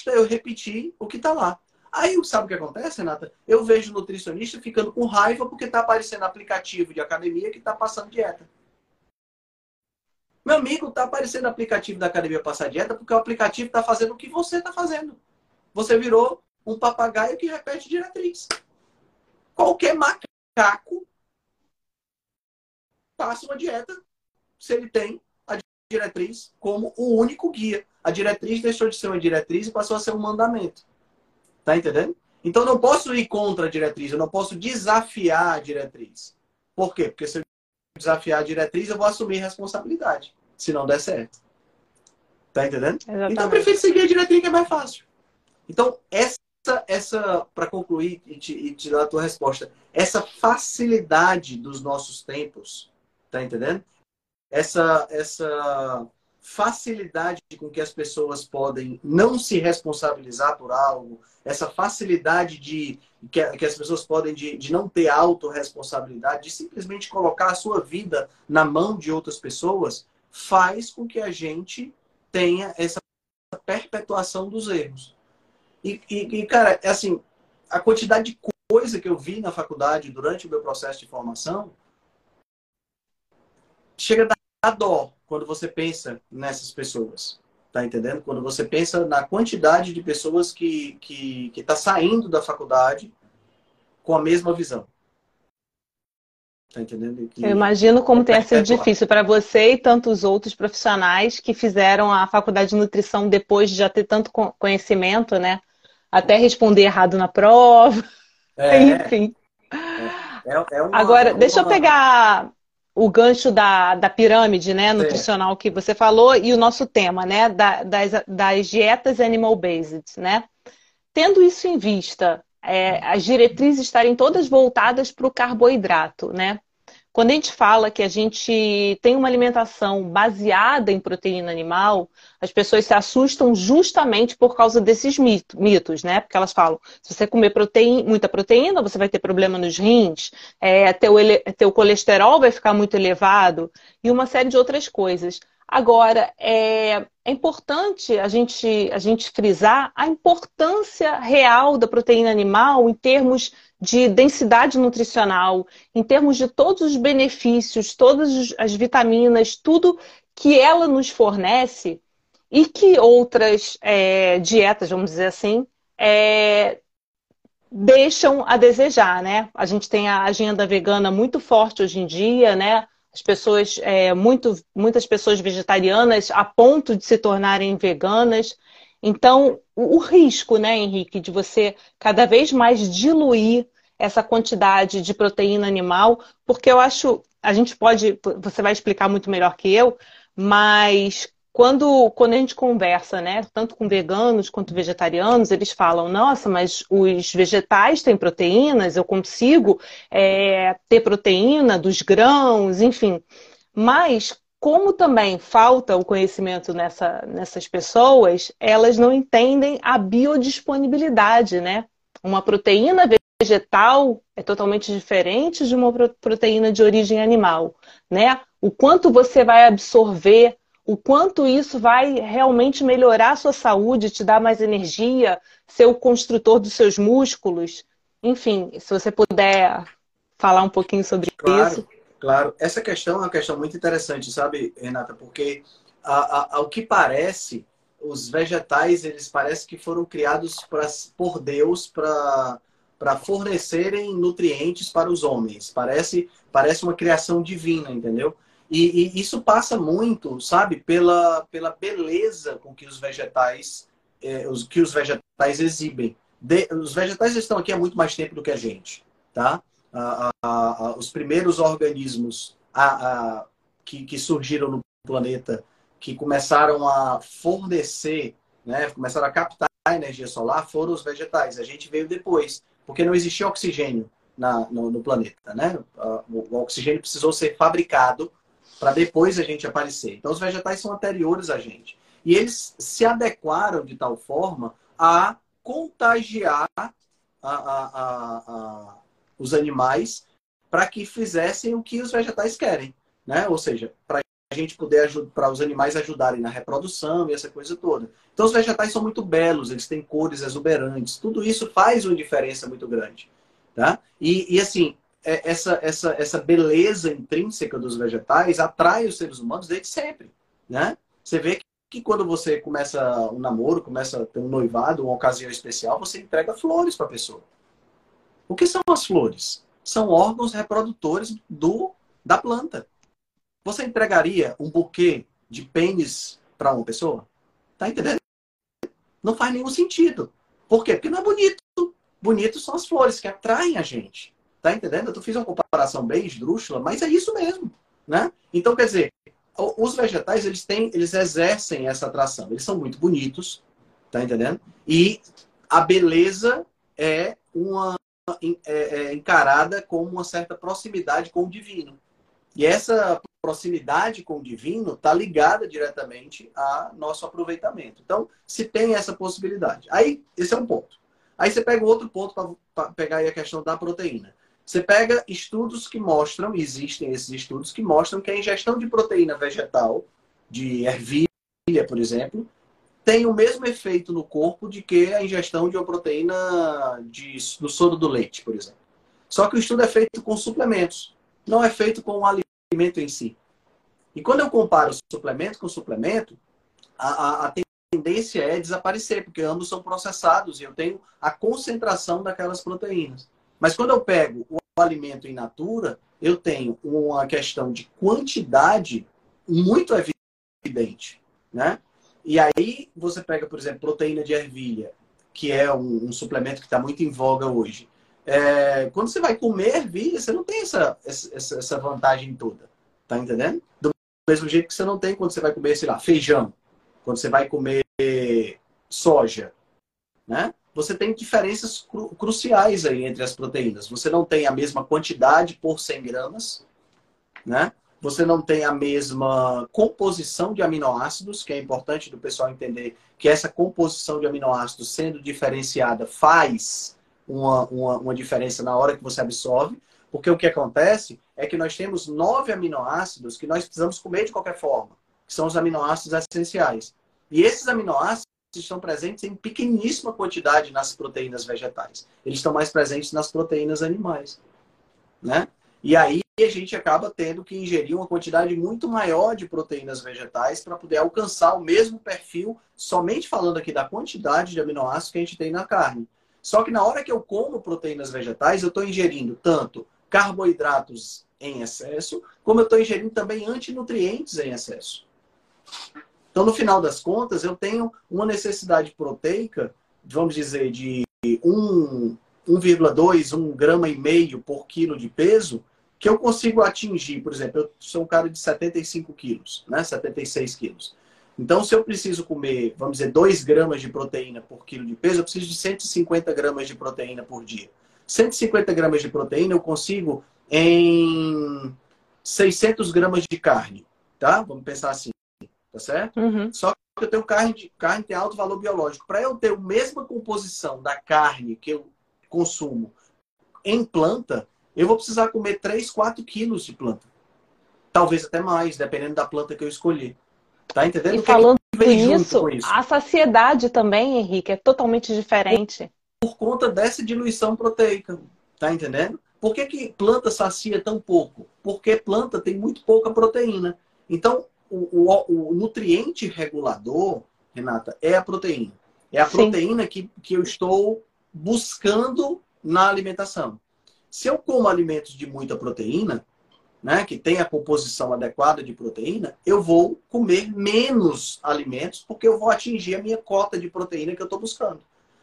eu repetir o que está lá. Aí, sabe o que acontece, Renata? Eu vejo nutricionista ficando com raiva porque está aparecendo aplicativo de academia que está passando dieta. Meu amigo, está aparecendo aplicativo da academia passar dieta porque o aplicativo está fazendo o que você está fazendo. Você virou um papagaio que repete diretriz. Qualquer macaco passa uma dieta se ele tem a diretriz como o único guia. A diretriz deixou de ser uma diretriz e passou a ser um mandamento. Tá entendendo? Então, não posso ir contra a diretriz, eu não posso desafiar a diretriz. Por quê? Porque se eu desafiar a diretriz, eu vou assumir responsabilidade, se não der certo. Tá entendendo? Exatamente. Então, eu prefiro seguir a diretriz que é mais fácil. Então, essa, essa para concluir e te, e te dar a tua resposta, essa facilidade dos nossos tempos, tá entendendo? Essa, essa facilidade com que as pessoas podem não se responsabilizar por algo, essa facilidade de que, que as pessoas podem de, de não ter autorresponsabilidade, de simplesmente colocar a sua vida na mão de outras pessoas, faz com que a gente tenha essa perpetuação dos erros. E, e, e cara, é assim, a quantidade de coisa que eu vi na faculdade durante o meu processo de formação chega a dar dó quando você pensa nessas pessoas. Tá entendendo? Quando você pensa na quantidade de pessoas que que que tá saindo da faculdade com a mesma visão. Tá entendendo? Que... Eu imagino como tenha sido difícil para você e tantos outros profissionais que fizeram a faculdade de nutrição depois de já ter tanto conhecimento, né? Até responder errado na prova. É, Enfim. É, é, é uma, Agora, uma... deixa eu pegar o gancho da, da pirâmide né, nutricional que você falou e o nosso tema, né? Da, das, das dietas animal-based, né? Tendo isso em vista, é, as diretrizes estarem todas voltadas para o carboidrato, né? Quando a gente fala que a gente tem uma alimentação baseada em proteína animal, as pessoas se assustam justamente por causa desses mitos, né? Porque elas falam, se você comer proteína, muita proteína, você vai ter problema nos rins, é, teu, teu colesterol vai ficar muito elevado e uma série de outras coisas. Agora, é, é, importante a gente, a gente frisar a importância real da proteína animal em termos de densidade nutricional, em termos de todos os benefícios, todas as vitaminas, tudo que ela nos fornece e que outras é, dietas, vamos dizer assim, é, deixam a desejar, né? A gente tem a agenda vegana muito forte hoje em dia, né? As pessoas, é, muito, muitas pessoas vegetarianas a ponto de se tornarem veganas. Então, o, o risco, né, Henrique, de você cada vez mais diluir essa quantidade de proteína animal, porque eu acho, a gente pode, você vai explicar muito melhor que eu, mas quando, quando a gente conversa, né, tanto com veganos quanto vegetarianos, eles falam: nossa, mas os vegetais têm proteínas, eu consigo é, ter proteína dos grãos, enfim. Mas, como também falta o conhecimento nessa, nessas pessoas, elas não entendem a biodisponibilidade, né? Uma proteína vegetal é totalmente diferente de uma proteína de origem animal, né? O quanto você vai absorver o quanto isso vai realmente melhorar a sua saúde, te dar mais energia, ser o construtor dos seus músculos. Enfim, se você puder falar um pouquinho sobre claro, isso. Claro, essa questão é uma questão muito interessante, sabe, Renata? Porque, a, a, ao que parece, os vegetais, eles parecem que foram criados pra, por Deus para para fornecerem nutrientes para os homens. Parece, parece uma criação divina, entendeu? E, e, isso passa muito, sabe, pela, pela beleza com que os vegetais, é, os, que os vegetais exibem. De, os vegetais estão aqui há muito mais tempo do que a gente, tá? Os primeiros organismos que, que surgiram no planeta, que começaram a fornecer, né, começaram a captar energia solar foram os vegetais. A gente veio depois, porque não existia oxigênio na, no, no, planeta, né? O, o oxigênio precisou ser fabricado para depois a gente aparecer. Então, os vegetais são anteriores a gente. E eles se adequaram de tal forma a contagiar a, a, a, os animais para que fizessem o que os vegetais querem, né? Ou seja, para a gente poder para os animais ajudarem na reprodução e essa coisa toda. Então os vegetais são muito belos, eles têm cores exuberantes, tudo isso faz uma diferença muito grande, tá? E, e assim essa essa essa beleza intrínseca dos vegetais atrai os seres humanos desde sempre, né? Você vê que, que quando você começa um namoro, começa a ter um noivado, uma ocasião especial, você entrega flores para a pessoa. O que são as flores? São órgãos reprodutores do da planta. Você entregaria um buquê de pênis para uma pessoa? Tá entendendo? Não faz nenhum sentido. Por quê? Porque não é bonito. Bonito são as flores que atraem a gente. Tá entendendo? Eu fiz uma comparação bem esdrúxula, mas é isso mesmo, né? Então, quer dizer, os vegetais, eles têm, eles exercem essa atração. Eles são muito bonitos, tá entendendo? E a beleza é uma é, é encarada como uma certa proximidade com o divino. E essa proximidade com o divino está ligada diretamente a nosso aproveitamento. Então, se tem essa possibilidade. Aí, esse é um ponto. Aí você pega outro ponto para pegar aí a questão da proteína. Você pega estudos que mostram, existem esses estudos que mostram que a ingestão de proteína vegetal, de ervilha, por exemplo, tem o mesmo efeito no corpo de que a ingestão de uma proteína de, do soro do leite, por exemplo. Só que o estudo é feito com suplementos, não é feito com o alimento em si. E quando eu comparo suplemento com suplemento, a, a, a tendência é desaparecer, porque ambos são processados e eu tenho a concentração daquelas proteínas. Mas quando eu pego o alimento in natura, eu tenho uma questão de quantidade muito evidente, né? E aí você pega, por exemplo, proteína de ervilha, que é um, um suplemento que está muito em voga hoje. É, quando você vai comer ervilha, você não tem essa, essa, essa vantagem toda. Tá entendendo? Do mesmo jeito que você não tem quando você vai comer, sei lá, feijão. Quando você vai comer soja. Né? Você tem diferenças cru cruciais aí entre as proteínas. Você não tem a mesma quantidade por 100 gramas. Né? Você não tem a mesma composição de aminoácidos, que é importante do pessoal entender que essa composição de aminoácidos sendo diferenciada faz uma, uma, uma diferença na hora que você absorve, porque o que acontece é que nós temos nove aminoácidos que nós precisamos comer de qualquer forma, que são os aminoácidos essenciais. E esses aminoácidos estão presentes em pequeníssima quantidade nas proteínas vegetais. Eles estão mais presentes nas proteínas animais, né? E aí a gente acaba tendo que ingerir uma quantidade muito maior de proteínas vegetais para poder alcançar o mesmo perfil, somente falando aqui da quantidade de aminoácidos que a gente tem na carne. Só que na hora que eu como proteínas vegetais, eu estou ingerindo tanto carboidratos em excesso, como eu estou ingerindo também antinutrientes em excesso. Então, no final das contas, eu tenho uma necessidade proteica, vamos dizer, de 1,2, 1 grama e meio por quilo de peso, que eu consigo atingir, por exemplo, eu sou um cara de 75 quilos, né? 76 quilos. Então, se eu preciso comer, vamos dizer, 2 gramas de proteína por quilo de peso, eu preciso de 150 gramas de proteína por dia. 150 gramas de proteína eu consigo em 600 gramas de carne, tá? Vamos pensar assim, tá certo? Uhum. Só que eu tenho carne, de, carne tem alto valor biológico. Para eu ter a mesma composição da carne que eu consumo em planta, eu vou precisar comer 3, 4 quilos de planta. Talvez até mais, dependendo da planta que eu escolher. Tá entendendo? E falando nisso, isso? a saciedade também, Henrique, é totalmente diferente. Por conta dessa diluição proteica. Tá entendendo? Por que, que planta sacia tão pouco? Porque planta tem muito pouca proteína. Então, o, o, o nutriente regulador, Renata, é a proteína. É a Sim. proteína que, que eu estou buscando na alimentação. Se eu como alimentos de muita proteína, né, que tem a composição adequada de proteína, eu vou comer menos alimentos porque eu vou atingir a minha cota de proteína que eu estou buscando.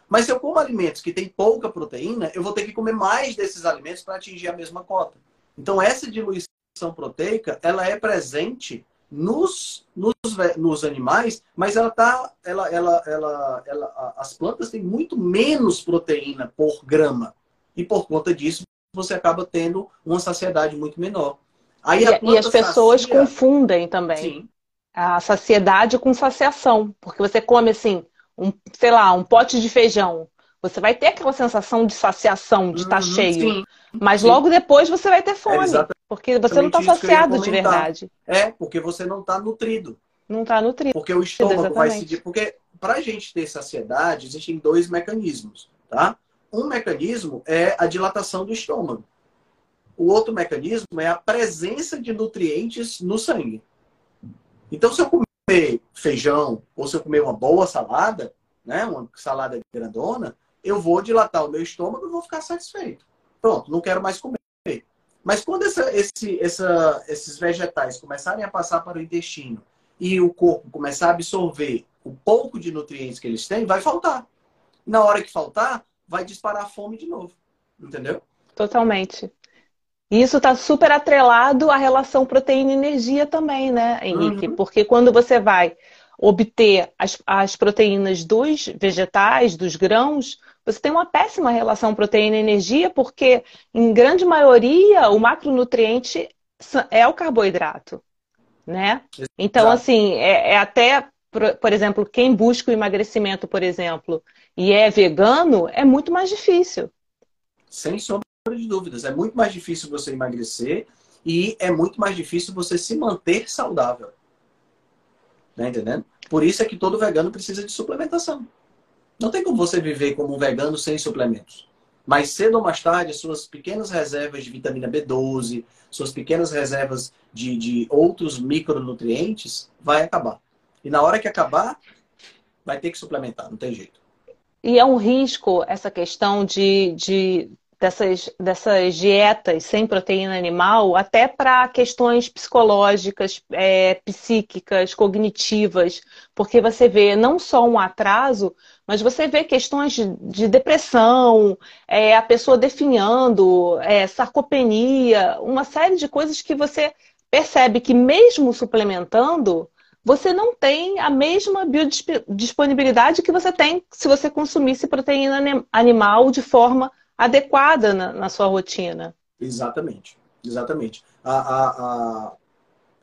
Mas se eu como alimentos que têm pouca proteína, eu vou ter que comer mais desses alimentos para atingir a mesma cota. Então essa diluição proteica, ela é presente nos, nos, nos animais, mas ela tá, ela, ela, ela, ela, as plantas têm muito menos proteína por grama. E por conta disso, você acaba tendo uma saciedade muito menor. Aí e, e as pessoas sacia... confundem também Sim. a saciedade com saciação. Porque você come assim, um, sei lá, um pote de feijão. Você vai ter aquela sensação de saciação, de estar uhum, cheio. Sim, mas logo depois você vai ter fome. É porque você não está saciado de verdade. É, porque você não está nutrido. Não está nutrido. Porque o estômago Exatamente. vai seguir. Porque para a gente ter saciedade, existem dois mecanismos. Tá? Um mecanismo é a dilatação do estômago. O outro mecanismo é a presença de nutrientes no sangue. Então, se eu comer feijão ou se eu comer uma boa salada, né, uma salada grandona, eu vou dilatar o meu estômago e vou ficar satisfeito. Pronto, não quero mais comer. Mas quando essa, esse, essa, esses vegetais começarem a passar para o intestino e o corpo começar a absorver o pouco de nutrientes que eles têm, vai faltar. Na hora que faltar, vai disparar a fome de novo. Entendeu? Totalmente. E isso está super atrelado à relação proteína-energia também, né, Henrique? Uhum. Porque quando você vai obter as, as proteínas dos vegetais, dos grãos, você tem uma péssima relação proteína-energia, porque, em grande maioria, o macronutriente é o carboidrato, né? Então, assim, é, é até, por, por exemplo, quem busca o emagrecimento, por exemplo, e é vegano, é muito mais difícil. Sem sombra de dúvidas. É muito mais difícil você emagrecer e é muito mais difícil você se manter saudável. Tá entendendo? Por isso é que todo vegano precisa de suplementação. Não tem como você viver como um vegano sem suplementos. Mas cedo ou mais tarde, suas pequenas reservas de vitamina B12, suas pequenas reservas de, de outros micronutrientes, vai acabar. E na hora que acabar, vai ter que suplementar, não tem jeito. E é um risco essa questão de, de dessas, dessas dietas sem proteína animal, até para questões psicológicas, é, psíquicas, cognitivas, porque você vê não só um atraso, mas você vê questões de, de depressão, é, a pessoa definhando, é, sarcopenia, uma série de coisas que você percebe que mesmo suplementando, você não tem a mesma biodisponibilidade que você tem se você consumisse proteína animal de forma adequada na, na sua rotina. Exatamente, exatamente. A, a, a,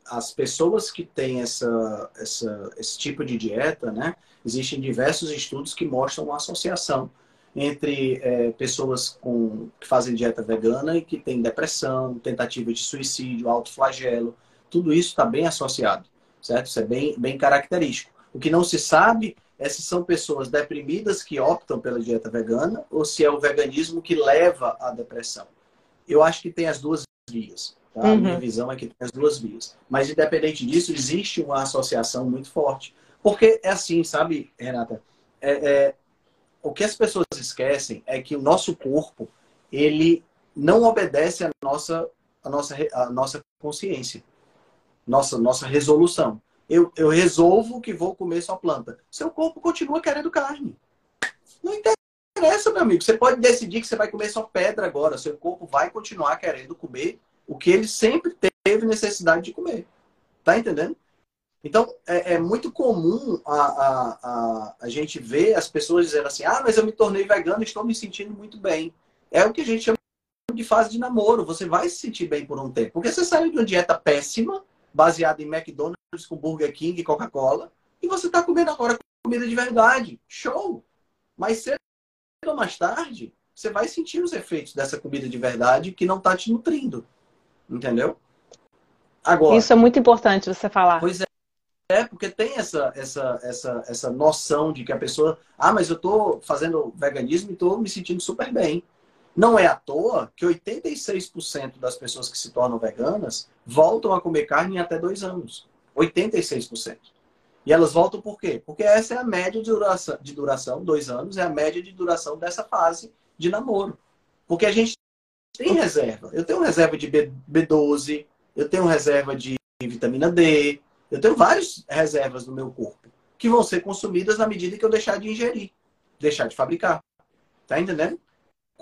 as pessoas que têm essa, essa, esse tipo de dieta, né? Existem diversos estudos que mostram uma associação entre é, pessoas com, que fazem dieta vegana e que têm depressão, tentativa de suicídio, autoflagelo. Tudo isso está bem associado, certo? Isso é bem, bem característico. O que não se sabe essas são pessoas deprimidas que optam pela dieta vegana ou se é o veganismo que leva à depressão. Eu acho que tem as duas vias. Tá? Uhum. A minha visão é que tem as duas vias. Mas, independente disso, existe uma associação muito forte. Porque é assim, sabe, Renata? É, é, o que as pessoas esquecem é que o nosso corpo, ele não obedece à nossa, à nossa, à nossa consciência, nossa, nossa resolução eu, eu resolvo que vou comer só planta. Seu corpo continua querendo carne. Não interessa, meu amigo. Você pode decidir que você vai comer só pedra agora. Seu corpo vai continuar querendo comer o que ele sempre teve necessidade de comer. Tá entendendo? Então, é, é muito comum a, a, a, a, gente ver as pessoas dizendo assim: ah, mas eu me tornei vegano e estou me sentindo muito bem. É o que a gente chama de fase de namoro. Você vai se sentir bem por um tempo. Porque você saiu de uma dieta péssima, baseada em McDonald's com Burger King e Coca-Cola, e você está comendo agora comida de verdade. Show! Mas cedo ou mais tarde, você vai sentir os efeitos dessa comida de verdade que não está te nutrindo. Entendeu? Agora, Isso é muito importante você falar. Pois é. É, porque tem essa, essa, essa, essa noção de que a pessoa, ah, mas eu estou fazendo veganismo e estou me sentindo super bem. Não é à toa que 86% das pessoas que se tornam veganas voltam a comer carne em até dois anos. 86%. E elas voltam por quê? Porque essa é a média de duração, de duração, dois anos, é a média de duração dessa fase de namoro. Porque a gente tem reserva. Eu tenho reserva de B, B12, eu tenho reserva de vitamina D, eu tenho várias reservas no meu corpo que vão ser consumidas na medida que eu deixar de ingerir, deixar de fabricar. Tá entendendo?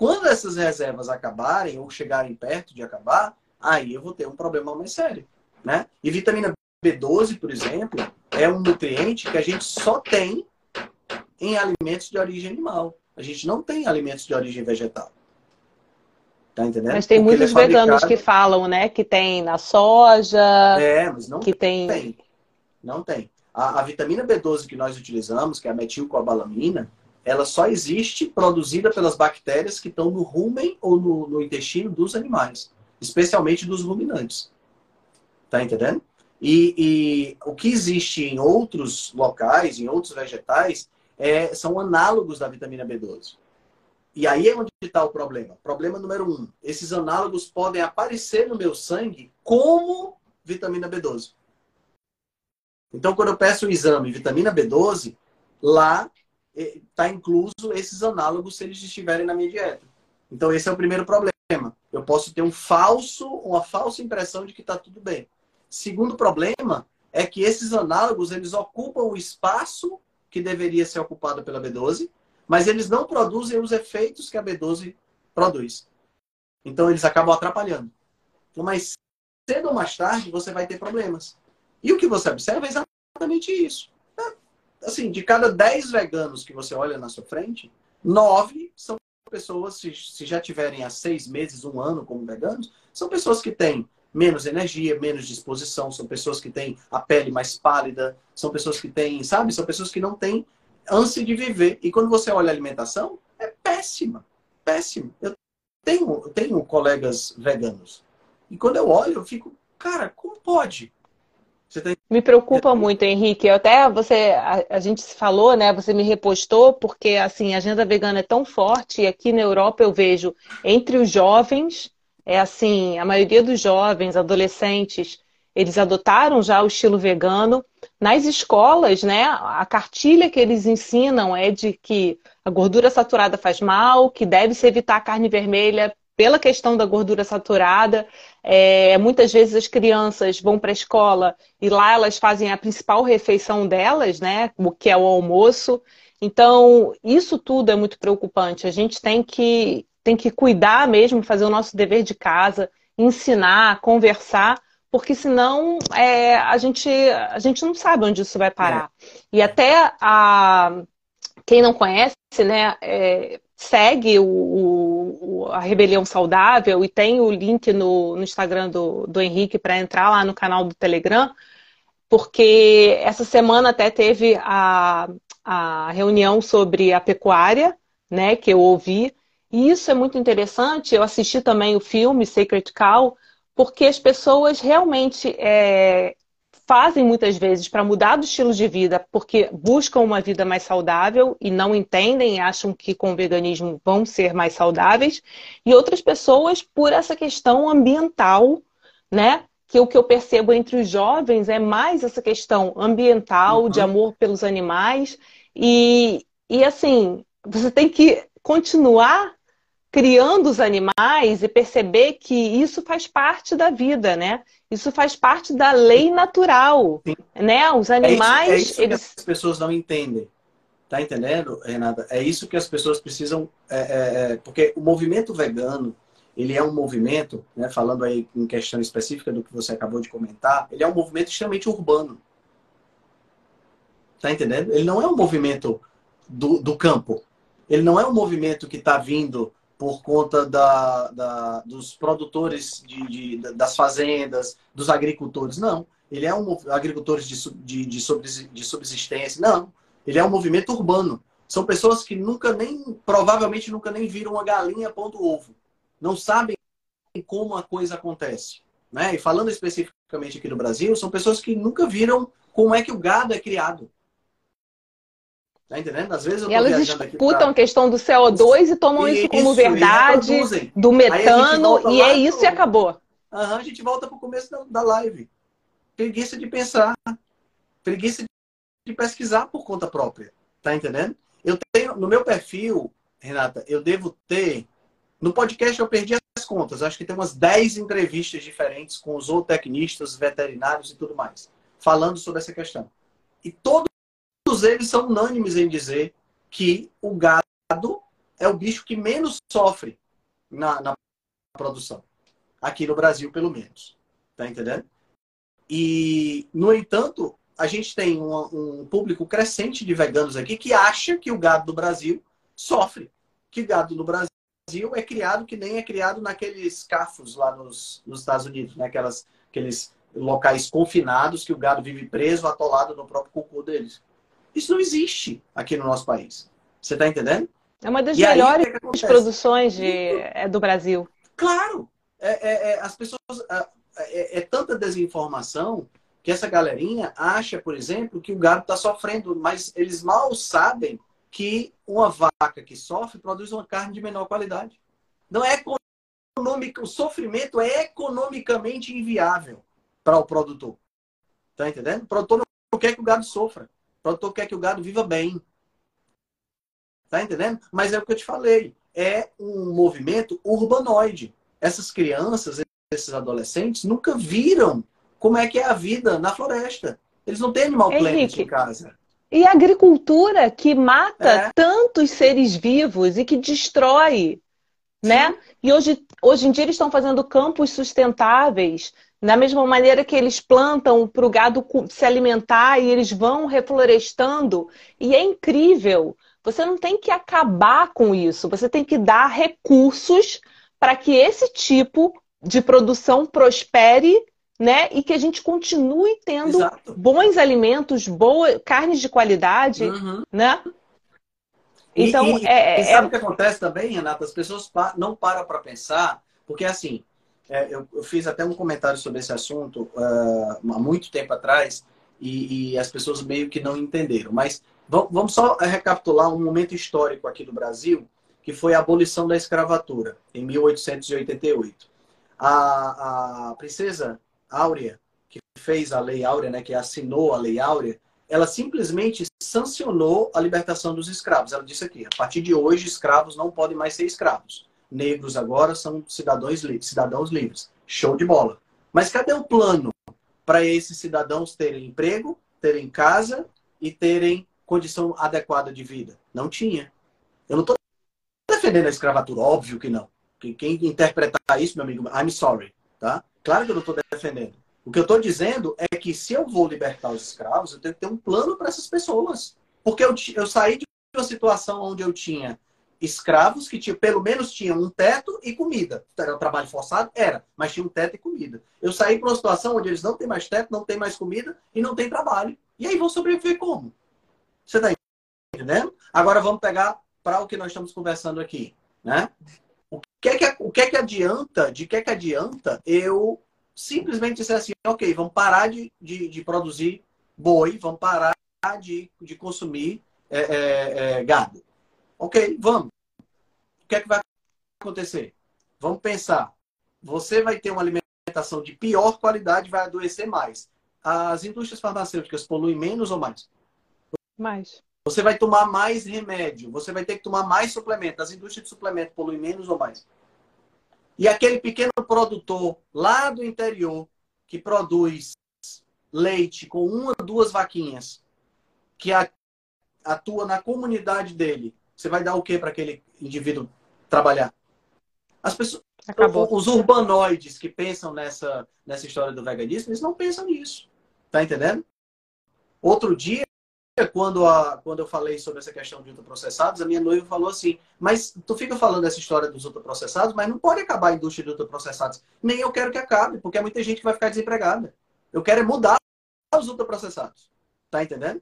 Quando essas reservas acabarem ou chegarem perto de acabar, aí eu vou ter um problema mais sério, né? E vitamina B12, por exemplo, é um nutriente que a gente só tem em alimentos de origem animal. A gente não tem alimentos de origem vegetal. Tá entendendo? Mas tem Porque muitos é fabricado... veganos que falam, né? Que tem na soja. É, mas não que tem. tem. Não tem. A, a, vitamina B12 que nós utilizamos, que é a metilcobalamina, ela só existe produzida pelas bactérias que estão no rumen ou no, no intestino dos animais, especialmente dos ruminantes. Tá entendendo? E, e, o que existe em outros locais, em outros vegetais, é, são análogos da vitamina B12. E aí é onde está o problema. Problema número um: esses análogos podem aparecer no meu sangue como vitamina B12. Então, quando eu peço o exame vitamina B12, lá está incluso esses análogos se eles estiverem na minha dieta. Então, esse é o primeiro problema. Eu posso ter um falso, uma falsa impressão de que está tudo bem. Segundo problema é que esses análogos eles ocupam o espaço que deveria ser ocupado pela B12 mas eles não produzem os efeitos que a B12 produz. Então eles acabam atrapalhando. Então, mas cedo ou mais tarde você vai ter problemas. E o que você observa é exatamente isso. Assim, de cada 10 veganos que você olha na sua frente, 9 são pessoas, se já tiverem há seis meses, um ano como veganos, são pessoas que têm menos energia, menos disposição, são pessoas que têm a pele mais pálida, são pessoas que têm, sabe, são pessoas que não têm ânsia de viver. E quando você olha a alimentação, é péssima. Péssima. Eu tenho, eu tenho colegas veganos. E quando eu olho, eu fico, cara, como pode? Tem... Me preocupa muito, Henrique. Eu até você, a, a, gente se falou, né? Você me repostou porque assim a agenda vegana é tão forte e aqui na Europa eu vejo entre os jovens é assim a maioria dos jovens, adolescentes eles adotaram já o estilo vegano. Nas escolas, né, a cartilha que eles ensinam é de que a gordura saturada faz mal, que deve-se evitar a carne vermelha pela questão da gordura saturada. É, muitas vezes as crianças vão para a escola e lá elas fazem a principal refeição delas, né, o que é o almoço. Então, isso tudo é muito preocupante. A gente tem que, tem que cuidar mesmo, fazer o nosso dever de casa, ensinar, conversar porque senão é, a, gente, a gente não sabe onde isso vai parar. É. E até a, quem não conhece, né, é, segue o, o, a Rebelião Saudável e tem o link no, no Instagram do, do Henrique para entrar lá no canal do Telegram, porque essa semana até teve a, a reunião sobre a pecuária, né, que eu ouvi, e isso é muito interessante. Eu assisti também o filme Sacred Cow, porque as pessoas realmente é, fazem muitas vezes para mudar do estilo de vida porque buscam uma vida mais saudável e não entendem e acham que com o veganismo vão ser mais saudáveis, e outras pessoas por essa questão ambiental, né? Que o que eu percebo entre os jovens é mais essa questão ambiental, uhum. de amor pelos animais, e, e assim, você tem que continuar criando os animais e perceber que isso faz parte da vida, né? Isso faz parte da lei natural, Sim. né? Os animais, é isso, é isso eles... que as pessoas não entendem. Tá entendendo, Renata? É isso que as pessoas precisam, é, é, é, porque o movimento vegano, ele é um movimento, né, falando aí em questão específica do que você acabou de comentar, ele é um movimento extremamente urbano. Tá entendendo? Ele não é um movimento do, do campo. Ele não é um movimento que está vindo por conta da, da dos produtores de, de, das fazendas, dos agricultores. Não. Ele é um agricultores de, de, de subsistência. Não. Ele é um movimento urbano. São pessoas que nunca nem, provavelmente nunca nem viram uma galinha ponto ovo. Não sabem como a coisa acontece. Né? E falando especificamente aqui no Brasil, são pessoas que nunca viram como é que o gado é criado. Tá entendendo? Às vezes eu tô elas disputam pra... a questão do CO2 e tomam isso, isso como verdade, do metano, e é isso pro... e acabou. Uhum, a gente volta para o começo da, da live. Preguiça de pensar. Preguiça de pesquisar por conta própria. Tá entendendo? Eu tenho, no meu perfil, Renata, eu devo ter. No podcast eu perdi as contas. Acho que tem umas 10 entrevistas diferentes com os zootecnistas, veterinários e tudo mais, falando sobre essa questão. E todo Todos eles são unânimes em dizer que o gado é o bicho que menos sofre na, na produção. Aqui no Brasil, pelo menos. Tá entendendo? E, no entanto, a gente tem um, um, público crescente de veganos aqui que acha que o gado do Brasil sofre. Que gado do Brasil é criado que nem é criado naqueles cafos lá nos, nos Estados Unidos, né? Aquelas, aqueles locais confinados que o gado vive preso, atolado no próprio cocô deles. Isso não existe aqui no nosso país. Você está entendendo? É uma das e melhores aí, que produções de, é, do Brasil. Claro! É, é, é as pessoas. É, é, é, tanta desinformação que essa galerinha acha, por exemplo, que o gado está sofrendo, mas eles mal sabem que uma vaca que sofre produz uma carne de menor qualidade. Não é econômico, o sofrimento é economicamente inviável para o produtor. Tá entendendo? O produtor não quer que o gado sofra. O produtor quer que o gado viva bem. Tá entendendo? Mas é o que eu te falei. É um movimento urbanoide. Essas crianças, esses adolescentes, nunca viram como é que é a vida na floresta. Eles não têm animal planet em casa. E a agricultura que mata é. tantos seres vivos e que destrói, né? E hoje, hoje em dia eles estão fazendo campos sustentáveis, da mesma maneira que eles plantam para o gado se alimentar e eles vão reflorestando. E é incrível. Você não tem que acabar com isso, você tem que dar recursos para que esse tipo de produção prospere né? E que a gente continue tendo Exato. bons alimentos, boas carnes de qualidade, uhum. né? Então, e, e, é, e é sabe o é... que acontece também, Renata? As pessoas não param para pensar, porque assim, é, eu, eu, fiz até um comentário sobre esse assunto uh, há muito tempo atrás e, e, as pessoas meio que não entenderam. Mas vamos só recapitular um momento histórico aqui do Brasil, que foi a abolição da escravatura, em 1888. A, a princesa Áurea, que fez a Lei Áurea, né, que assinou a Lei Áurea, ela simplesmente sancionou a libertação dos escravos. Ela disse aqui: a partir de hoje, escravos não podem mais ser escravos. Negros agora são cidadãos, cidadãos livres. Show de bola. Mas cadê o plano para esses cidadãos terem emprego, terem casa e terem condição adequada de vida? Não tinha. Eu não estou defendendo a escravatura, óbvio que não. Quem interpretar isso, meu amigo, I'm sorry, tá? Claro que eu não estou defendendo. O que eu estou dizendo é que se eu vou libertar os escravos, eu tenho que ter um plano para essas pessoas. Porque eu, eu saí de uma situação onde eu tinha escravos que tinha, pelo menos tinham um teto e comida. Era trabalho forçado? Era, mas tinha um teto e comida. Eu saí para uma situação onde eles não têm mais teto, não têm mais comida e não têm trabalho. E aí vão sobreviver como? Você está entendendo? Agora vamos pegar para o que nós estamos conversando aqui. Né? O que é que, o que, é que adianta, de que é que adianta eu simplesmente dizer assim, ok, vamos parar de, de, de produzir boi, vamos parar de, de consumir é, é, é, gado. Ok, vamos. O que é que vai acontecer? Vamos pensar. Você vai ter uma alimentação de pior qualidade vai adoecer mais. As indústrias farmacêuticas poluem menos ou mais? Mais. Você vai tomar mais remédio, você vai ter que tomar mais suplemento. As indústrias de suplemento poluem menos ou mais? E aquele pequeno produtor lá do interior que produz leite com uma ou duas vaquinhas, que atua na comunidade dele, você vai dar o que para aquele indivíduo trabalhar? As pessoas, Acabou. os urbanoides que pensam nessa, nessa história do veganismo, eles não pensam nisso. Tá entendendo? Outro dia, quando, a, quando eu falei sobre essa questão de ultraprocessados, a minha noiva falou assim: Mas tu fica falando essa história dos ultraprocessados, mas não pode acabar a indústria de ultraprocessados. Nem eu quero que acabe, porque é muita gente que vai ficar desempregada. Eu quero é mudar os ultraprocessados. Tá entendendo?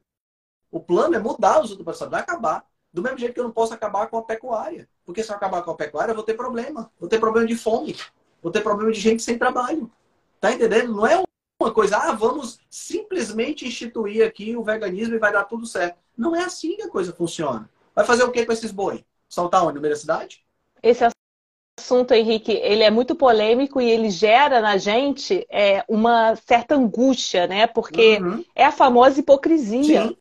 O plano é mudar os ultraprocessados, vai acabar. Do mesmo jeito que eu não posso acabar com a pecuária. Porque se eu acabar com a pecuária, eu vou ter problema. Vou ter problema de fome. Vou ter problema de gente sem trabalho. Tá entendendo? Não é uma coisa, ah, vamos simplesmente instituir aqui o veganismo e vai dar tudo certo. Não é assim que a coisa funciona. Vai fazer o que com esses boi? Soltar onde? No meio da cidade? Esse assunto, Henrique, ele é muito polêmico e ele gera na gente é, uma certa angústia, né? Porque uhum. é a famosa hipocrisia. Sim.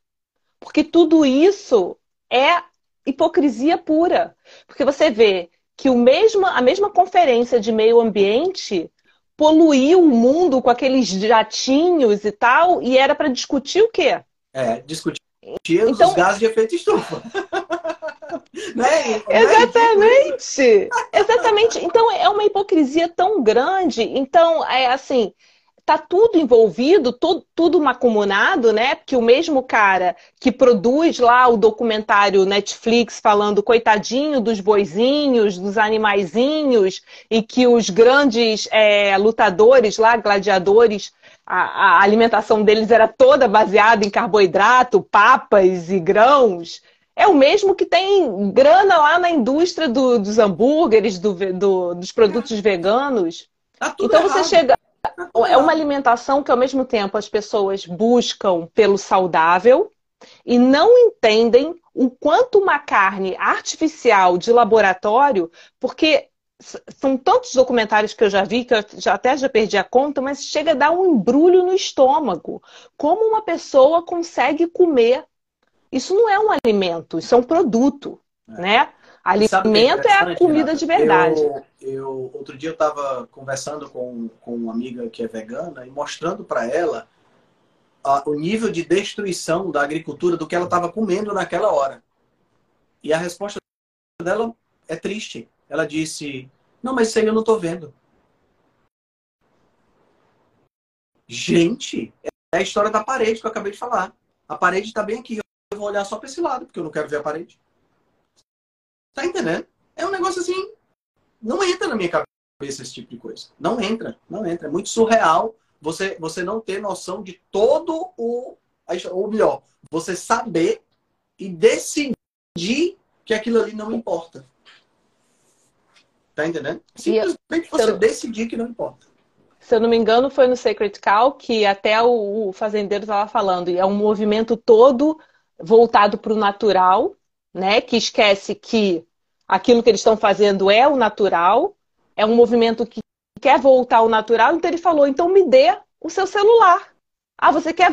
Porque tudo isso é hipocrisia pura. Porque você vê que o mesmo, a mesma conferência de meio ambiente poluiu o mundo com aqueles jatinhos e tal, e era para discutir o quê? É, discutir então, os gases de efeito estufa. né? Exatamente. Exatamente. Então é uma hipocrisia tão grande. Então, é assim, tá tudo envolvido, tudo, tudo macumunado, né? Porque o mesmo cara que produz lá o documentário Netflix falando coitadinho dos boizinhos, dos animaizinhos, e que os grandes é, lutadores lá, gladiadores, a, a alimentação deles era toda baseada em carboidrato, papas e grãos é o mesmo que tem grana lá na indústria do, dos hambúrgueres, do, do, dos produtos veganos. Tá então errado. você chega. É uma alimentação que, ao mesmo tempo, as pessoas buscam pelo saudável e não entendem o quanto uma carne artificial de laboratório, porque são tantos documentários que eu já vi que eu já, até já perdi a conta, mas chega a dar um embrulho no estômago. Como uma pessoa consegue comer isso não é um alimento, isso é um produto, é. né? Alimento é, é, a comida de verdade. Eu, eu, outro dia eu estava conversando com, com uma amiga que é vegana e mostrando para ela a, o nível de destruição da agricultura do que ela estava comendo naquela hora. E a resposta dela é triste. Ela disse: Não, mas isso aí eu não estou vendo. Gente, é a história da parede que eu acabei de falar. A parede está bem aqui eu vou olhar só para esse lado, porque eu não quero ver a parede. Tá entendendo? É um negócio assim, não entra na minha cabeça esse tipo de coisa. Não entra, não entra. É muito surreal você, você não ter noção de todo o. Ou melhor, você saber e decidir que aquilo ali não importa. Tá entendendo? Simplesmente você eu... decidir que não importa. Se eu não me engano, foi no Sacred Cow que até o, o fazendeiro estava falando. E é um movimento todo voltado para o natural, né? Que esquece que aquilo que eles estão fazendo é o natural, é um movimento que quer voltar ao natural. Então ele falou: então me dê o seu celular. Ah, você quer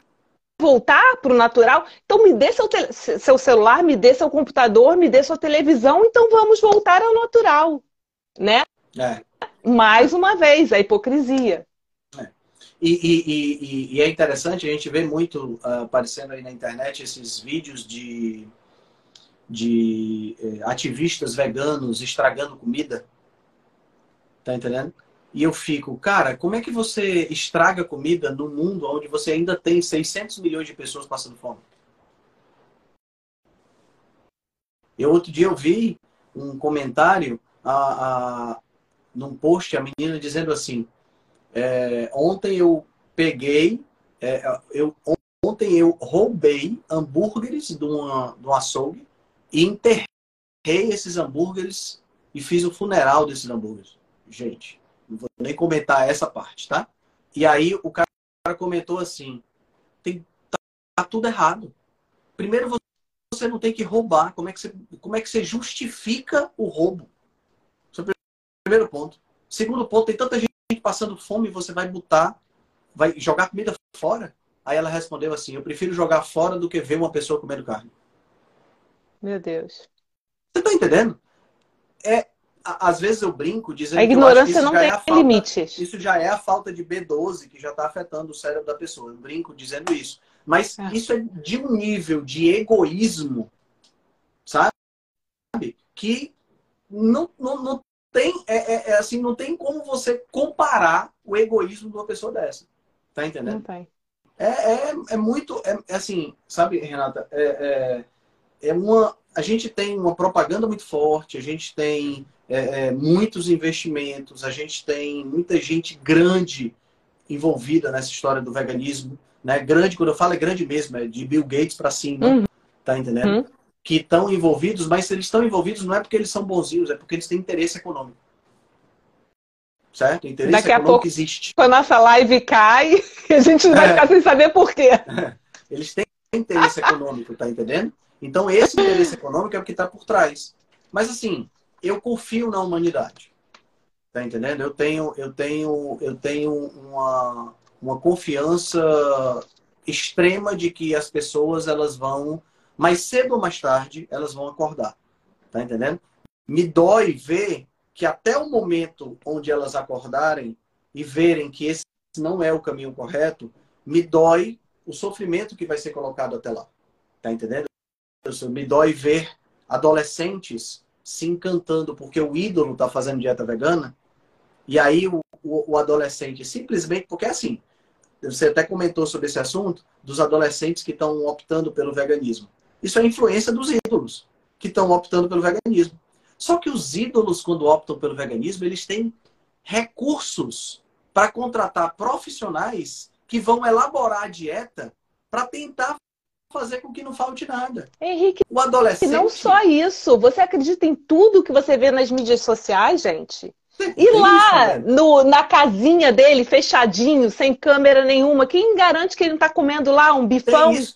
voltar para o natural? Então me dê seu, seu celular, me dê seu computador, me dê sua televisão. Então vamos voltar ao natural, né? É. Mais uma vez a hipocrisia. E, e, e, e, é interessante, a gente vê muito uh, aparecendo aí na internet esses vídeos de, de eh, ativistas veganos estragando comida. Tá entendendo? E eu fico, cara, como é que você estraga comida no mundo onde você ainda tem 600 milhões de pessoas passando fome? Eu outro dia eu vi um comentário a, a, num post, a menina dizendo assim, é, ontem eu peguei, é, eu, ontem eu roubei hambúrgueres de, uma, de um açougue e enterrei esses hambúrgueres e fiz o funeral desses hambúrgueres. Gente, não vou nem comentar essa parte, tá? E aí o cara comentou assim: tem, tá, tudo errado. Primeiro você não tem que roubar. Como é que você, como é que você justifica o roubo? Esse é o primeiro ponto. Segundo ponto, tem tanta gente passando fome, você vai botar, vai jogar comida fora? Aí ela respondeu assim: Eu prefiro jogar fora do que ver uma pessoa comendo carne. Meu Deus. Você tá entendendo? É, às vezes eu brinco dizendo a ignorância não tem é falta, limites. Isso já é a falta de B12 que já está afetando o cérebro da pessoa. Eu brinco dizendo isso. Mas é. isso é de um nível de egoísmo, sabe? Que não, não, não tem, é, é, é, assim, não tem como você comparar o egoísmo de uma pessoa dessa. Tá entendendo? Não tem. É, é, é muito, é, é assim, sabe, Renata, é, é, uma, a gente tem uma propaganda muito forte, a gente tem é, é, muitos investimentos, a gente tem muita gente grande envolvida nessa história do veganismo, né? Grande, quando eu falo é grande mesmo, é de Bill Gates para cima, uhum. tá entendendo? Uhum que estão envolvidos, mas se eles estão envolvidos não é porque eles são bonzinhos, é porque eles têm interesse econômico. Certo? Interesse Daqui econômico a pouco, existe. Quando a nossa live cai, a gente vai é. ficar sem saber por quê. Eles têm interesse econômico, tá entendendo? Então, esse interesse econômico é o que está por trás. Mas, assim, eu confio na humanidade. Tá entendendo? Eu tenho, eu tenho, eu tenho uma, uma confiança extrema de que as pessoas elas vão mais cedo ou mais tarde, elas vão acordar. Tá entendendo? Me dói ver que até o momento onde elas acordarem e verem que esse não é o caminho correto, me dói o sofrimento que vai ser colocado até lá. Tá entendendo? Me dói ver adolescentes se encantando porque o ídolo está fazendo dieta vegana e aí o, o, o, adolescente simplesmente porque assim você até comentou sobre esse assunto, dos adolescentes que estão optando pelo veganismo. Isso é influência dos ídolos que estão optando pelo veganismo. Só que os ídolos, quando optam pelo veganismo, eles têm recursos para contratar profissionais que vão elaborar a dieta para tentar fazer com que não falte nada. Henrique, o adolescente. não só isso. Você acredita em tudo que você vê nas mídias sociais, gente? E lá, no, na casinha dele, fechadinho, sem câmera nenhuma, quem garante que ele não está comendo lá um bifão? Tem isso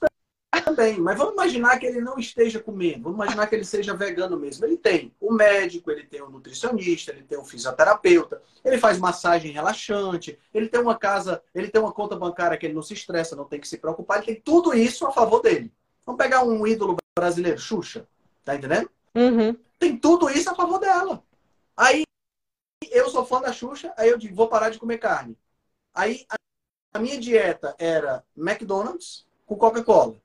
também, mas vamos imaginar que ele não esteja comendo, vamos imaginar que ele seja vegano mesmo. Ele tem o médico, ele tem o nutricionista, ele tem o fisioterapeuta, ele faz massagem relaxante, ele tem uma casa, ele tem uma conta bancária que ele não se estressa, não tem que se preocupar, ele tem tudo isso a favor dele. Vamos pegar um ídolo brasileiro, Xuxa, tá entendendo? Uhum. Tem tudo isso a favor dela. Aí eu sou fã da Xuxa, aí eu digo, vou parar de comer carne. Aí a minha dieta era McDonald's com Coca-Cola.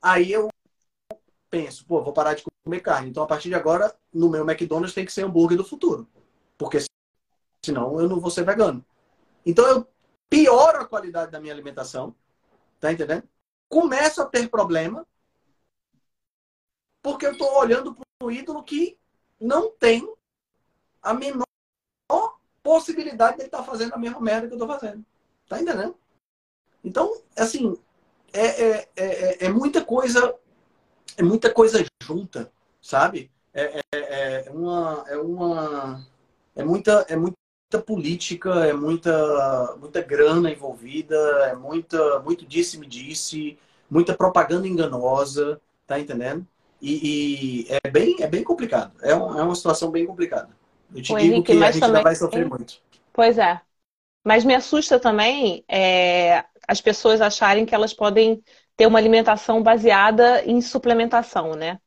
Aí eu penso, pô, vou parar de comer carne. Então, a partir de agora, no meu McDonald's tem que ser hambúrguer do futuro. Porque senão eu não vou ser vegano. Então, eu pioro a qualidade da minha alimentação. Tá entendendo? Começo a ter problema porque eu estou olhando para um ídolo que não tem a menor possibilidade de ele estar tá fazendo a mesma merda que eu estou fazendo. Tá entendendo? Então, assim, é, é, é, é, muita coisa, é muita coisa junta, sabe? É, é, é, uma, é uma, é muita, é muita política, é muita, muita grana envolvida, é muita, muito disse-me disse, muita propaganda enganosa, tá entendendo? E, e, é bem, é bem complicado. É, um, é uma situação bem complicada. Eu te o digo Henrique, que a gente também... ainda vai sofrer muito. Pois é. Mas me assusta também é, as pessoas acharem que elas podem ter uma alimentação baseada em suplementação, né?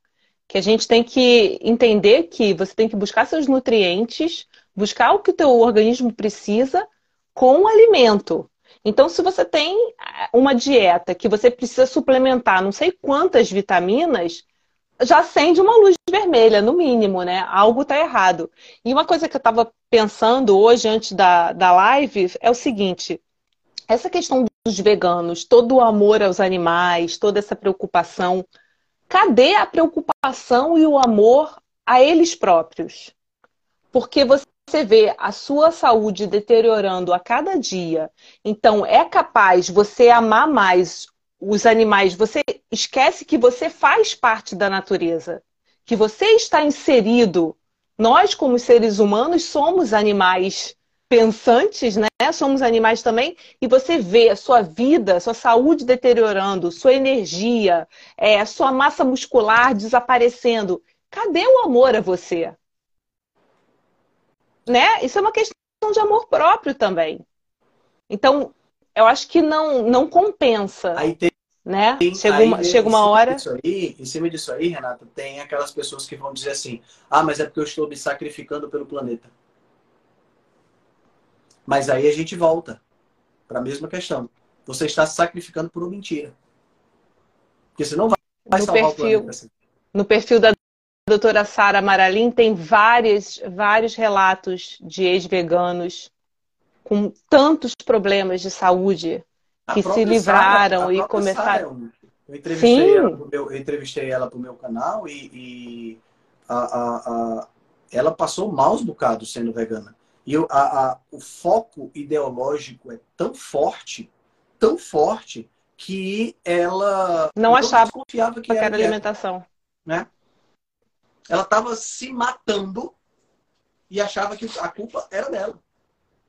Que a gente tem que entender que você tem que buscar seus nutrientes, buscar o que o teu organismo precisa com o alimento. Então, se você tem uma dieta que você precisa suplementar não sei quantas vitaminas, já acende uma luz vermelha, no mínimo, né? Algo está errado. E uma coisa que eu estava pensando hoje, antes da, da live, é o seguinte: essa questão dos veganos, todo o amor aos animais, toda essa preocupação, cadê a preocupação e o amor a eles próprios? Porque você vê a sua saúde deteriorando a cada dia. Então, é capaz você amar mais os animais, você esquece que você faz parte da natureza, que você está inserido. Nós, como seres humanos, somos animais pensantes, né? Somos animais também, e você vê a sua vida, sua saúde deteriorando, sua energia, é, sua massa muscular desaparecendo. Cadê o amor a você? Né? Isso é uma questão de amor próprio também. Então, eu acho que não, não compensa. Aí tem, né? chega uma, chega uma hora. Aí, em cima disso aí, Renata, tem aquelas pessoas que vão dizer assim: ah, mas é porque eu estou me sacrificando pelo planeta. Mas aí a gente volta para a mesma questão. Você está se sacrificando por uma mentira. Porque você não vai, vai no salvar perfil, o planeta. Assim. No perfil da doutora Sara Maralim tem vários, vários relatos de ex-veganos com tantos problemas de saúde que se livraram Sarah, e começaram. eu, entrevistei ela meu, eu entrevistei ela para o meu canal e, e a, a, a, ela passou maus bocados sendo vegana. E a, a, o foco ideológico é tão forte, tão forte, que ela não achava desconfiava que, que era, alimentação. Né? Ela estava se matando e achava que a culpa era dela.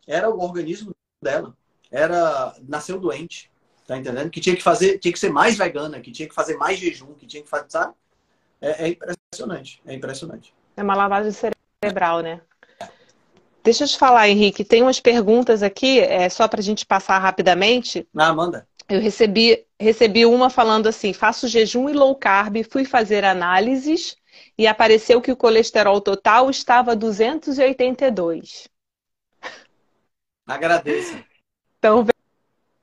Era o organismo dela. Era nasceu doente, tá entendendo? Que tinha que fazer, tinha que ser mais vegana, que tinha que fazer mais jejum, que tinha que fazer, sabe? É, é impressionante, é impressionante. É uma lavagem cerebral, né? Deixa eu te falar, Henrique, tem umas perguntas aqui, é, só para a gente passar rapidamente. Ah, manda. Eu recebi, recebi uma falando assim: faço jejum e low carb, fui fazer análises e apareceu que o colesterol total estava 282. Agradeço. Então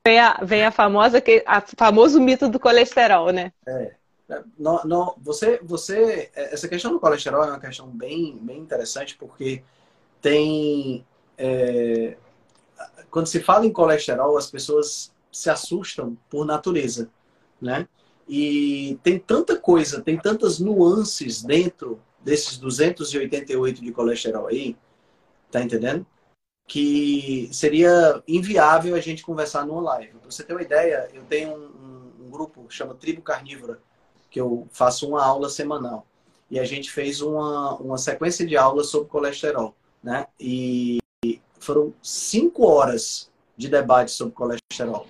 vem a, vem a famosa, a famoso mito do colesterol, né? É. Não, não, você, você, essa questão do colesterol é uma questão bem, bem interessante porque tem. É, quando se fala em colesterol, as pessoas se assustam por natureza, né? E tem tanta coisa, tem tantas nuances dentro desses 288 de colesterol aí, tá entendendo? Que seria inviável a gente conversar numa live. Pra você ter uma ideia, eu tenho um, um, grupo que chama Tribo Carnívora, que eu faço uma aula semanal. E a gente fez uma, uma sequência de aulas sobre colesterol, né? E foram cinco horas de debate sobre colesterol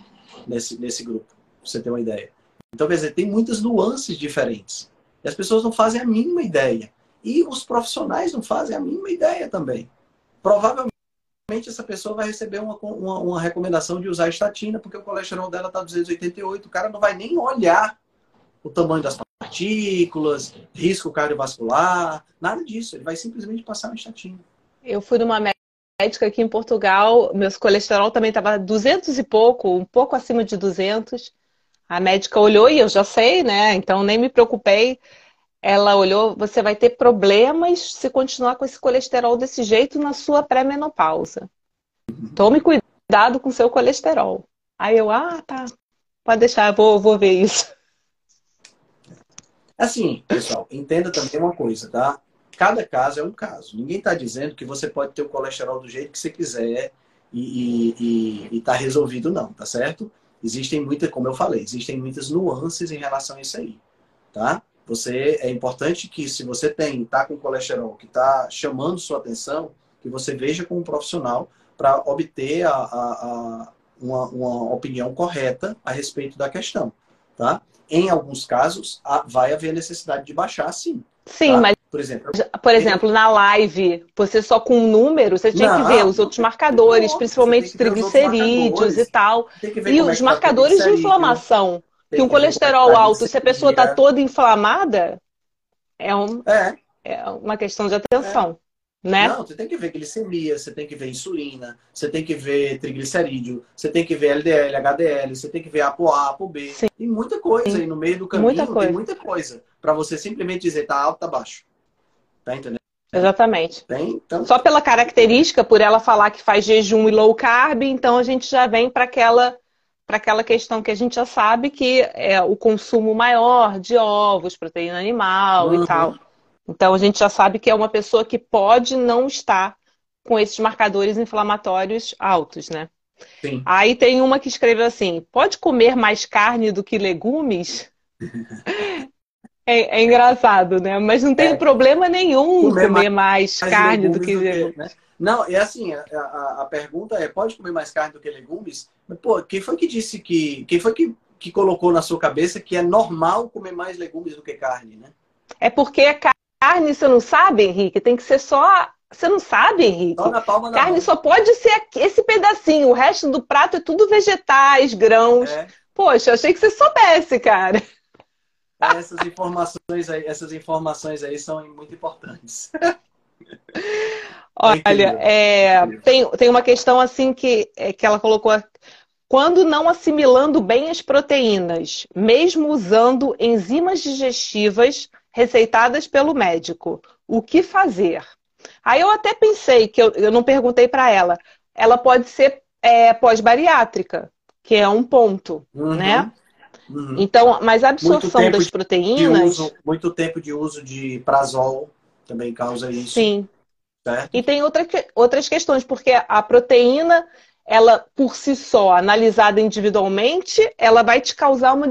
nesse, nesse grupo, pra você ter uma ideia. Então, quer dizer, tem muitas nuances diferentes. E as pessoas não fazem a mínima ideia. E os profissionais não fazem a mínima ideia também. Provavelmente essa pessoa vai receber uma, uma, uma recomendação de usar estatina, porque o colesterol dela está 288. O cara não vai nem olhar o tamanho das partículas, risco cardiovascular, nada disso. Ele vai simplesmente passar uma estatina. Eu fui numa médica aqui em Portugal, meu colesterol também estava 200 e pouco, um pouco acima de 200. A médica olhou e eu já sei, né? Então nem me preocupei. Ela olhou, você vai ter problemas se continuar com esse colesterol desse jeito na sua pré-menopausa. Tome cuidado com seu colesterol. Aí eu, ah, tá. Pode deixar, vou, vou ver isso. Assim, pessoal, entenda também uma coisa, tá? Cada caso é um caso. Ninguém está dizendo que você pode ter o colesterol do jeito que você quiser e, e, e tá resolvido, não, tá certo? Existem muitas, como eu falei, existem muitas nuances em relação a isso aí, tá? Você é importante que se você tem tá com colesterol que está chamando sua atenção, que você veja com um profissional para obter a, a, a uma, uma, opinião correta a respeito da questão, tá? Em alguns casos, vai haver necessidade de baixar, sim. Sim, tá? mas por exemplo, por exemplo, na live, você só com um número, você tinha não, que ver os outros marcadores, principalmente triglicerídeos e tal. E os tá marcadores de inflamação. Que um colesterol alto, se a pessoa está toda inflamada, é, um, é. é uma questão de atenção. É. Né? Não, você tem que ver glicemia, você tem que ver insulina, você tem que ver triglicerídeo, você tem que ver LDL, HDL, você tem que ver ApoA, ApoB. Sim. Tem muita coisa Sim. aí no meio do caminho, muita tem muita coisa. Para você simplesmente dizer tá alto, tá baixo. Tá entendendo? Exatamente. então... Só pela característica, por ela falar que faz jejum e low carb, então a gente já vem para aquela para aquela questão que a gente já sabe que é o consumo maior de ovos, proteína animal uhum. e tal. Então a gente já sabe que é uma pessoa que pode não estar com esses marcadores inflamatórios altos, né? Sim. Aí tem uma que escreveu assim: pode comer mais carne do que legumes? É, é, engraçado, né? Mas não tem é. problema nenhum comer, comer mais, mais, carne do que. Que né? Não, é assim, a, a, a, pergunta é, pode comer mais carne do que legumes? Mas, pô, quem foi que disse que. Quem foi que, que colocou na sua cabeça que é normal comer mais legumes do que carne, né? É porque a carne, você não sabe, Henrique, tem que ser só. Você não sabe, Henrique? Só na palma carne mão. só pode ser esse pedacinho, o resto do prato é tudo vegetais, grãos. É. Poxa, achei que você soubesse, cara. Essas informações aí, essas informações aí são muito importantes. Olha, é, tem, tem uma questão assim que, é, que ela colocou. Quando não assimilando bem as proteínas, mesmo usando enzimas digestivas receitadas pelo médico, o que fazer? Aí eu até pensei, que eu, eu não perguntei para ela, ela pode ser é, pós-bariátrica, que é um ponto, uhum. né? Uhum. Então, mas a absorção das proteínas. Uso, muito tempo de uso de prazol também causa isso. Sim. Certo? E tem outra, outras questões, porque a proteína, ela por si só, analisada individualmente, ela vai te causar uma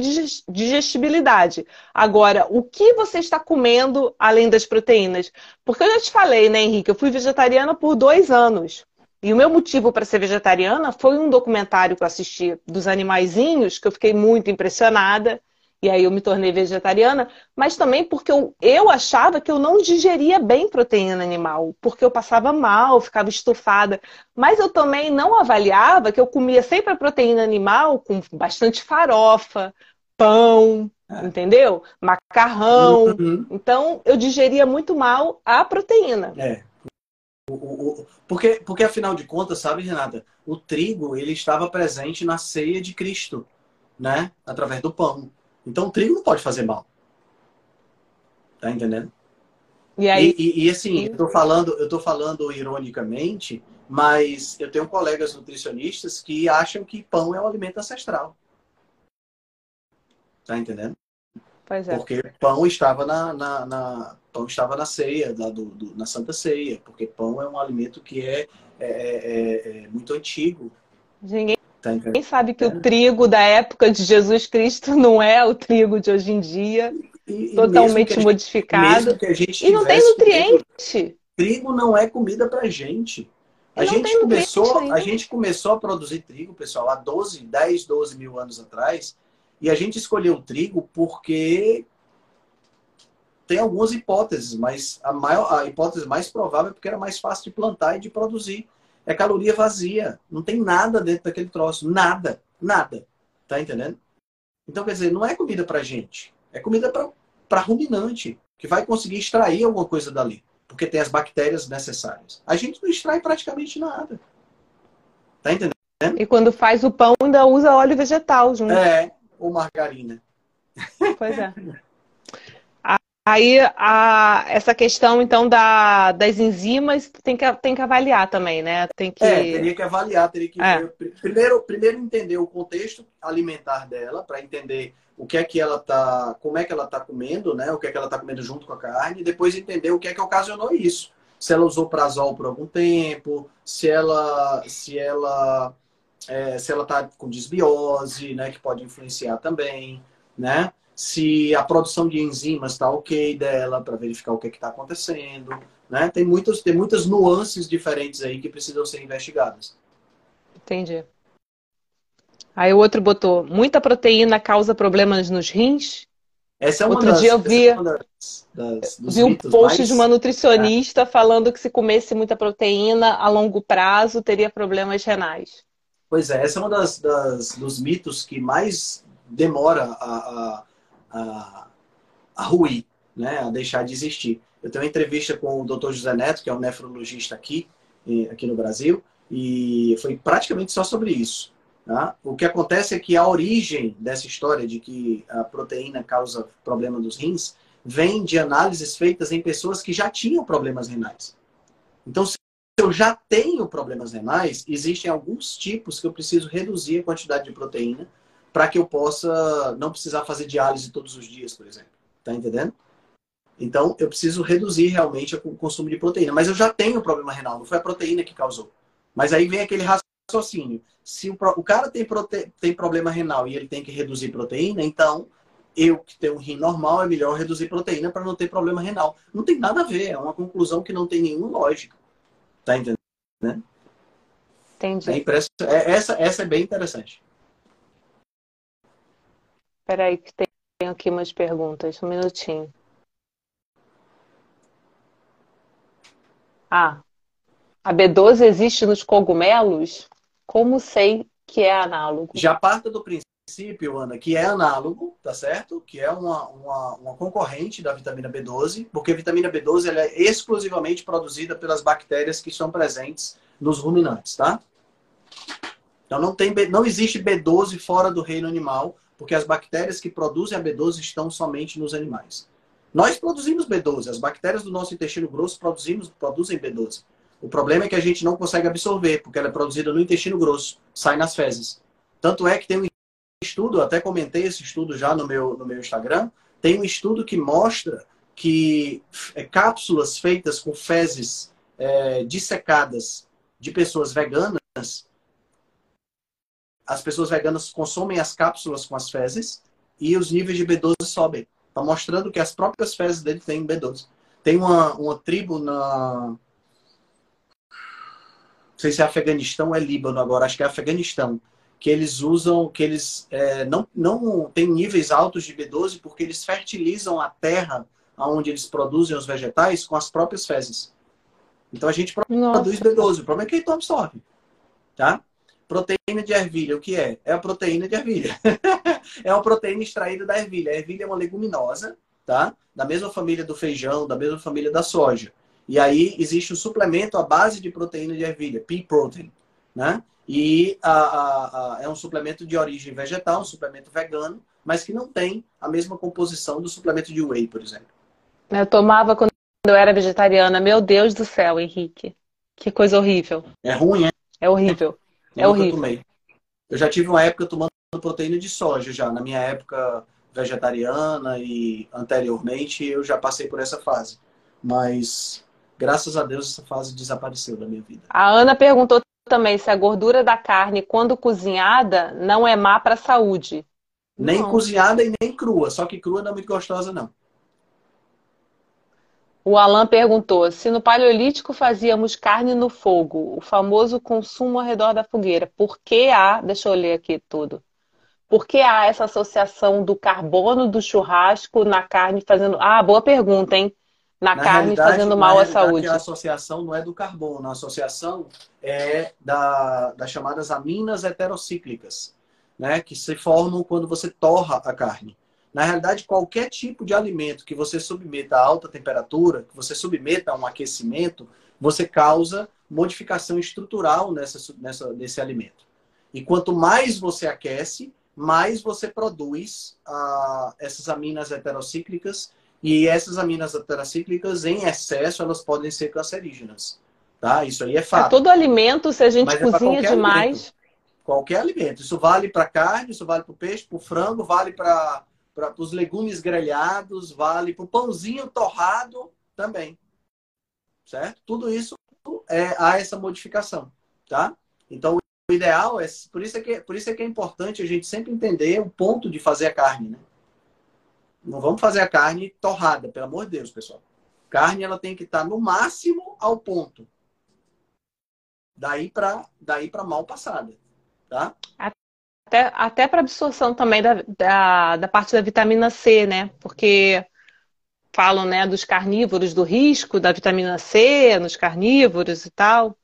digestibilidade. Agora, o que você está comendo além das proteínas? Porque eu já te falei, né, Henrique? Eu fui vegetariana por dois anos. E o meu motivo para ser vegetariana foi um documentário que eu assisti dos animaizinhos, que eu fiquei muito impressionada, e aí eu me tornei vegetariana, mas também porque eu, eu achava que eu não digeria bem proteína animal, porque eu passava mal, ficava estufada. Mas eu também não avaliava que eu comia sempre a proteína animal com bastante farofa, pão, é. entendeu? Macarrão. Uhum. Então eu digeria muito mal a proteína. É. O, o, porque, porque, afinal de contas, sabe, Renata, o trigo ele estava presente na ceia de Cristo, né? Através do pão. Então o trigo não pode fazer mal. Tá entendendo? E, aí... e, e, e assim, eu tô falando, eu tô falando ironicamente Mas eu tenho colegas nutricionistas que acham que pão é um alimento ancestral. Tá entendendo? Pois é. Porque pão estava na, na, na pão estava na ceia, da, do, do, na Santa Ceia, porque pão é um alimento que é, é, é, é muito antigo. Ninguém, tá ninguém sabe que o trigo da época de Jesus Cristo não é o trigo de hoje em dia, e, totalmente gente, modificado. e não tem nutriente. Trigo, trigo não é comida pra gente. A gente, começou, a gente começou a produzir trigo, pessoal, há 12, 10, 12 mil anos atrás. E a gente escolheu o trigo porque tem algumas hipóteses, mas a, maior, a hipótese mais provável é porque era mais fácil de plantar e de produzir. É caloria vazia. Não tem nada dentro daquele troço. Nada. Nada. Tá entendendo? Então, quer dizer, não é comida pra gente. É comida para ruminante, que vai conseguir extrair alguma coisa dali porque tem as bactérias necessárias. A gente não extrai praticamente nada. Tá entendendo? E quando faz o pão, ainda usa óleo vegetal junto. É, ou margarina. Pois é. Aí, a, essa questão, então, da, das enzimas tem que, tem que avaliar também, né? Tem que... É, teria que avaliar, teria que... É. Primeiro, primeiro entender o contexto alimentar dela, para entender o que é que ela tá, como é que ela tá comendo, né? O que é que ela tá comendo junto com a carne, e depois entender o que é que ocasionou isso. Se ela usou prazol por algum tempo, se ela, se ela, é, se ela tá com desbiose, né? Que pode influenciar também, né? Se a produção de enzimas está ok dela para verificar o que é está acontecendo, né? Tem muitas, tem muitas nuances diferentes aí que precisam ser investigadas. Entendi. Aí o outro botou: muita proteína causa problemas nos rins. Essa é uma Outro das, dia eu vi, é das, das, vi um post mais... de uma nutricionista é. falando que se comesse muita proteína a longo prazo teria problemas renais. Pois é, essa é uma das, das dos mitos que mais demora a, a, a, a ruir, né? a deixar de existir. Eu tenho uma entrevista com o Dr. José Neto, que é um nefrologista aqui, aqui no Brasil, e foi praticamente só sobre isso. Tá? O que acontece é que a origem dessa história de que a proteína causa problema dos rins vem de análises feitas em pessoas que já tinham problemas renais. Então, se eu já tenho problemas renais, existem alguns tipos que eu preciso reduzir a quantidade de proteína para que eu possa não precisar fazer diálise todos os dias, por exemplo. Tá entendendo? Então, eu preciso reduzir realmente o consumo de proteína. Mas eu já tenho problema renal, não foi a proteína que causou. Mas aí vem aquele raciocínio. Se o, o cara tem, prote... tem problema renal e ele tem que reduzir proteína, então eu que tenho um rim normal é melhor reduzir proteína para não ter problema renal. Não tem nada a ver, é uma conclusão que não tem nenhuma lógica. Tá entendendo? Né? Entendi. É impress... é, essa, essa é bem interessante. Peraí, que tem aqui umas perguntas. Um minutinho. Ah, a B12 existe nos cogumelos? Como sei que é análogo? Já parta do princípio, Ana, que é análogo, tá certo? Que é uma, uma, uma concorrente da vitamina B12, porque a vitamina B12 ela é exclusivamente produzida pelas bactérias que estão presentes nos ruminantes, tá? Então não, tem, não existe B12 fora do reino animal, porque as bactérias que produzem a B12 estão somente nos animais. Nós produzimos B12, as bactérias do nosso intestino grosso produzimos, produzem B12. O problema é que a gente não consegue absorver, porque ela é produzida no intestino grosso, sai nas fezes. Tanto é que tem um estudo, até comentei esse estudo já no meu, no meu Instagram, tem um estudo que mostra que é, cápsulas feitas com fezes é, dissecadas de pessoas veganas, as pessoas veganas consomem as cápsulas com as fezes e os níveis de B12 sobem. Está mostrando que as próprias fezes dele têm B12. Tem uma, uma tribo na, não sei se é Afeganistão ou é Líbano agora, acho que é Afeganistão, que eles usam, que eles é, não, não têm níveis altos de B12 porque eles fertilizam a terra onde eles produzem os vegetais com as próprias fezes. Então a gente produz B12, o problema é que ele não absorve. Tá? Proteína de ervilha, o que é? É a proteína de ervilha. é uma proteína extraída da ervilha. A ervilha é uma leguminosa, tá? Da mesma família do feijão, da mesma família da soja. E aí existe um suplemento à base de proteína de ervilha, pea protein, né? E a, a, a, é um suplemento de origem vegetal, um suplemento vegano, mas que não tem a mesma composição do suplemento de whey, por exemplo. Eu tomava quando eu era vegetariana. Meu Deus do céu, Henrique. Que coisa horrível. É ruim? É horrível. É horrível. Tomei. Eu já tive uma época tomando proteína de soja já. Na minha época vegetariana e anteriormente eu já passei por essa fase. Mas graças a Deus essa fase desapareceu da minha vida. A Ana perguntou também se a gordura da carne, quando cozinhada, não é má para a saúde. Nem não. cozinhada e nem crua, só que crua não é muito gostosa, não. O Alan perguntou se no Paleolítico fazíamos carne no fogo, o famoso consumo ao redor da fogueira. Por que há, deixa eu ler aqui tudo. Por que há essa associação do carbono do churrasco na carne fazendo. Ah, boa pergunta, hein? Na, na carne fazendo mal à saúde. A associação não é do carbono, a associação é da, das chamadas aminas heterocíclicas, né? Que se formam quando você torra a carne. Na realidade, qualquer tipo de alimento que você submeta a alta temperatura, que você submeta a um aquecimento, você causa modificação estrutural nessa, nessa, nesse alimento. E quanto mais você aquece, mais você produz ah, essas aminas heterocíclicas. E essas aminas heterocíclicas, em excesso, elas podem ser cancerígenas. Tá? Isso aí é fato. É todo alimento, se a gente Mas é cozinha é demais. Alimento. Qualquer alimento. Isso vale para carne, isso vale para o peixe, para o frango, vale para para os legumes grelhados, vale para o pãozinho torrado também. Certo? Tudo isso é, há essa modificação. Tá? Então, o ideal é. Por isso é, que, por isso é que é importante a gente sempre entender o ponto de fazer a carne. Né? Não vamos fazer a carne torrada, pelo amor de Deus, pessoal. Carne ela tem que estar no máximo ao ponto. Daí para daí mal passada. Tá? Até, até para absorção também da, da, da, parte da vitamina C, né? Porque falam né, dos carnívoros, do risco da vitamina C nos carnívoros e tal.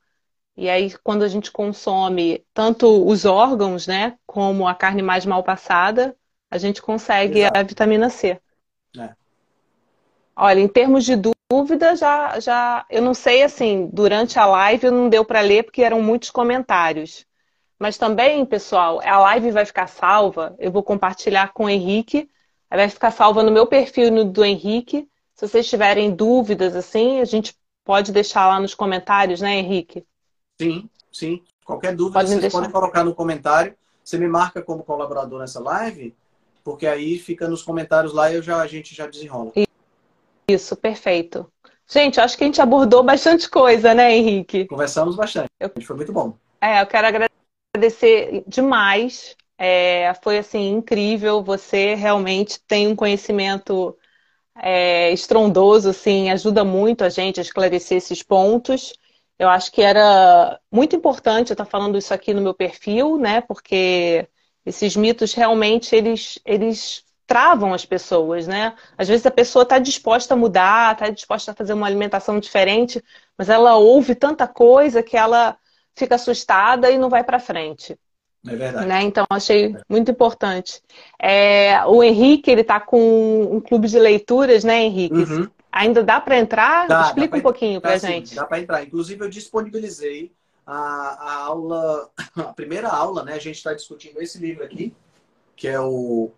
E aí, quando a gente consome tanto os órgãos, né, como a carne mais mal passada, a gente consegue Exato. a vitamina C. É. Olha, em termos de dúvida, já, já, eu não sei assim, durante a live não deu para ler porque eram muitos comentários. Mas também, pessoal, a live vai ficar salva. Eu vou compartilhar com o Henrique. Vai ficar salva no meu perfil no do Henrique. Se vocês tiverem dúvidas, assim, a gente pode deixar lá nos comentários, né, Henrique? Sim, sim. Qualquer dúvida, pode vocês deixar. podem colocar no comentário. Você me marca como colaborador nessa live, porque aí fica nos comentários lá e eu já, a gente já desenrola. Isso, perfeito. Gente, acho que a gente abordou bastante coisa, né, Henrique? Conversamos bastante. Eu... Foi muito bom. É, eu quero agradecer agradecer demais. É, foi assim incrível. Você realmente tem um conhecimento é, estrondoso, assim, ajuda muito a gente a esclarecer esses pontos. Eu acho que era muito importante eu estar falando isso aqui no meu perfil, né? Porque esses mitos realmente eles, eles travam as pessoas, né? Às vezes a pessoa está disposta a mudar, está disposta a fazer uma alimentação diferente, mas ela ouve tanta coisa que ela fica assustada e não vai para frente. É verdade. Né? Então, achei muito importante. É, o Henrique, ele está com um clube de leituras, né, Henrique? Uhum. Ainda dá para entrar? Dá, Explica dá um pouquinho para gente. Sim, dá para entrar. Inclusive, eu disponibilizei a, a, aula, a primeira aula, né? A gente está discutindo esse livro aqui, que é o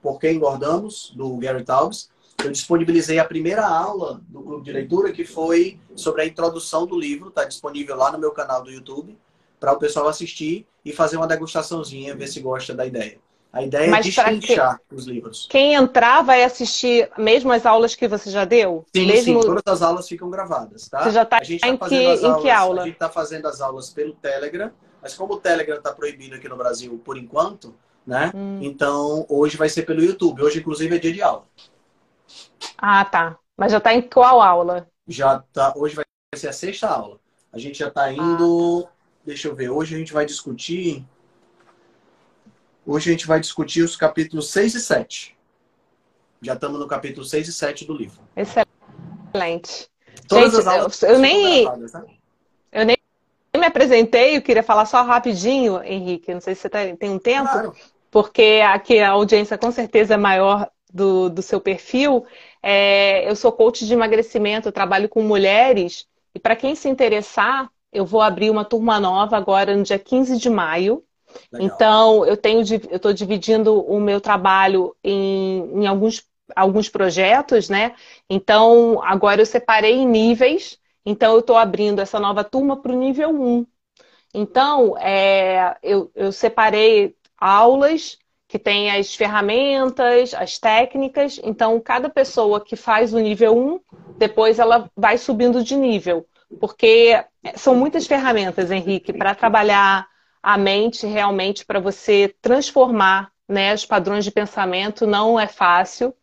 Por que Engordamos, do Gary Taubes eu disponibilizei a primeira aula do clube de leitura, que foi sobre a introdução do livro, está disponível lá no meu canal do YouTube, para o pessoal assistir e fazer uma degustaçãozinha, ver se gosta da ideia. A ideia Mas é destrinchar que... os livros. Quem entrar vai assistir mesmo as aulas que você já deu? Sim, mesmo... sim, todas as aulas ficam gravadas, tá? Você já está em, tá que, aulas, em que aula? A gente está fazendo as aulas pelo Telegram, mas como o Telegram está proibido aqui no Brasil por enquanto, né? Hum. Então, hoje vai ser pelo YouTube. Hoje, inclusive, é dia de aula. Ah, tá. Mas já está em qual aula? Já tá. Hoje vai ser a sexta aula. A gente já está indo. Ah. Deixa eu ver. Hoje a gente vai discutir. Hoje a gente vai discutir os capítulos 6 e 7. Já estamos no capítulo 6 e 7 do livro. Excelente. Todas gente, as aulas eu, eu nem. Tá? Eu nem me apresentei, eu queria falar só rapidinho, Henrique. Não sei se você tá, tem um tempo, claro. porque aqui a audiência com certeza é maior do, do seu perfil. É, eu sou coach de emagrecimento, eu trabalho com mulheres. E para quem se interessar, eu vou abrir uma turma nova agora no dia 15 de maio. Legal. Então, eu tenho eu estou dividindo o meu trabalho em, em alguns, alguns projetos, né? Então, agora eu separei em níveis. Então, eu estou abrindo essa nova turma para o nível 1. Então, é, eu, eu separei aulas que tem as ferramentas, as técnicas. Então, cada pessoa que faz o nível 1, depois ela vai subindo de nível. Porque são muitas ferramentas, Henrique, para trabalhar a mente realmente, para você transformar né, os padrões de pensamento. Não é fácil.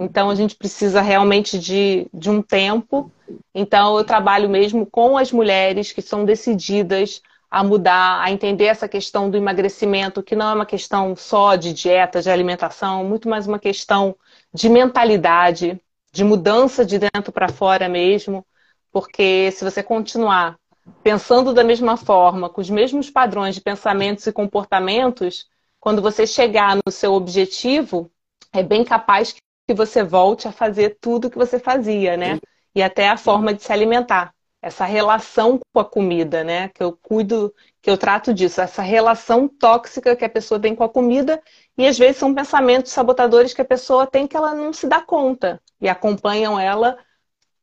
Então, a gente precisa realmente de, de um tempo. Então, eu trabalho mesmo com as mulheres que são decididas a mudar, a entender essa questão do emagrecimento, que não é uma questão só de dieta, de alimentação, muito mais uma questão de mentalidade, de mudança de dentro para fora mesmo, porque se você continuar pensando da mesma forma, com os mesmos padrões de pensamentos e comportamentos, quando você chegar no seu objetivo, é bem capaz que você volte a fazer tudo que você fazia, né? E até a forma de se alimentar essa relação com a comida, né? Que eu cuido, que eu trato disso, essa relação tóxica que a pessoa tem com a comida e às vezes são pensamentos sabotadores que a pessoa tem que ela não se dá conta e acompanham ela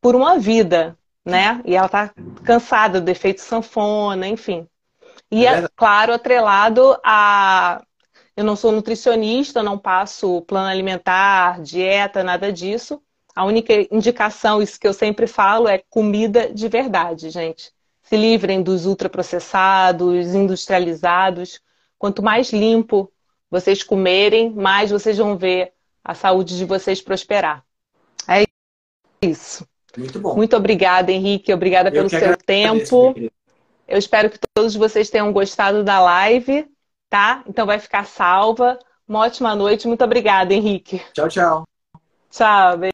por uma vida, né? E ela tá cansada do efeito sanfona, enfim. E é, claro, atrelado a eu não sou nutricionista, não passo plano alimentar, dieta, nada disso a única indicação, isso que eu sempre falo, é comida de verdade, gente. Se livrem dos ultraprocessados, industrializados. Quanto mais limpo vocês comerem, mais vocês vão ver a saúde de vocês prosperar. É isso. Muito bom. Muito obrigada, Henrique. Obrigada pelo seu tempo. Eu espero que todos vocês tenham gostado da live, tá? Então vai ficar salva. Uma ótima noite. Muito obrigada, Henrique. Tchau, tchau. Tchau. Beijo.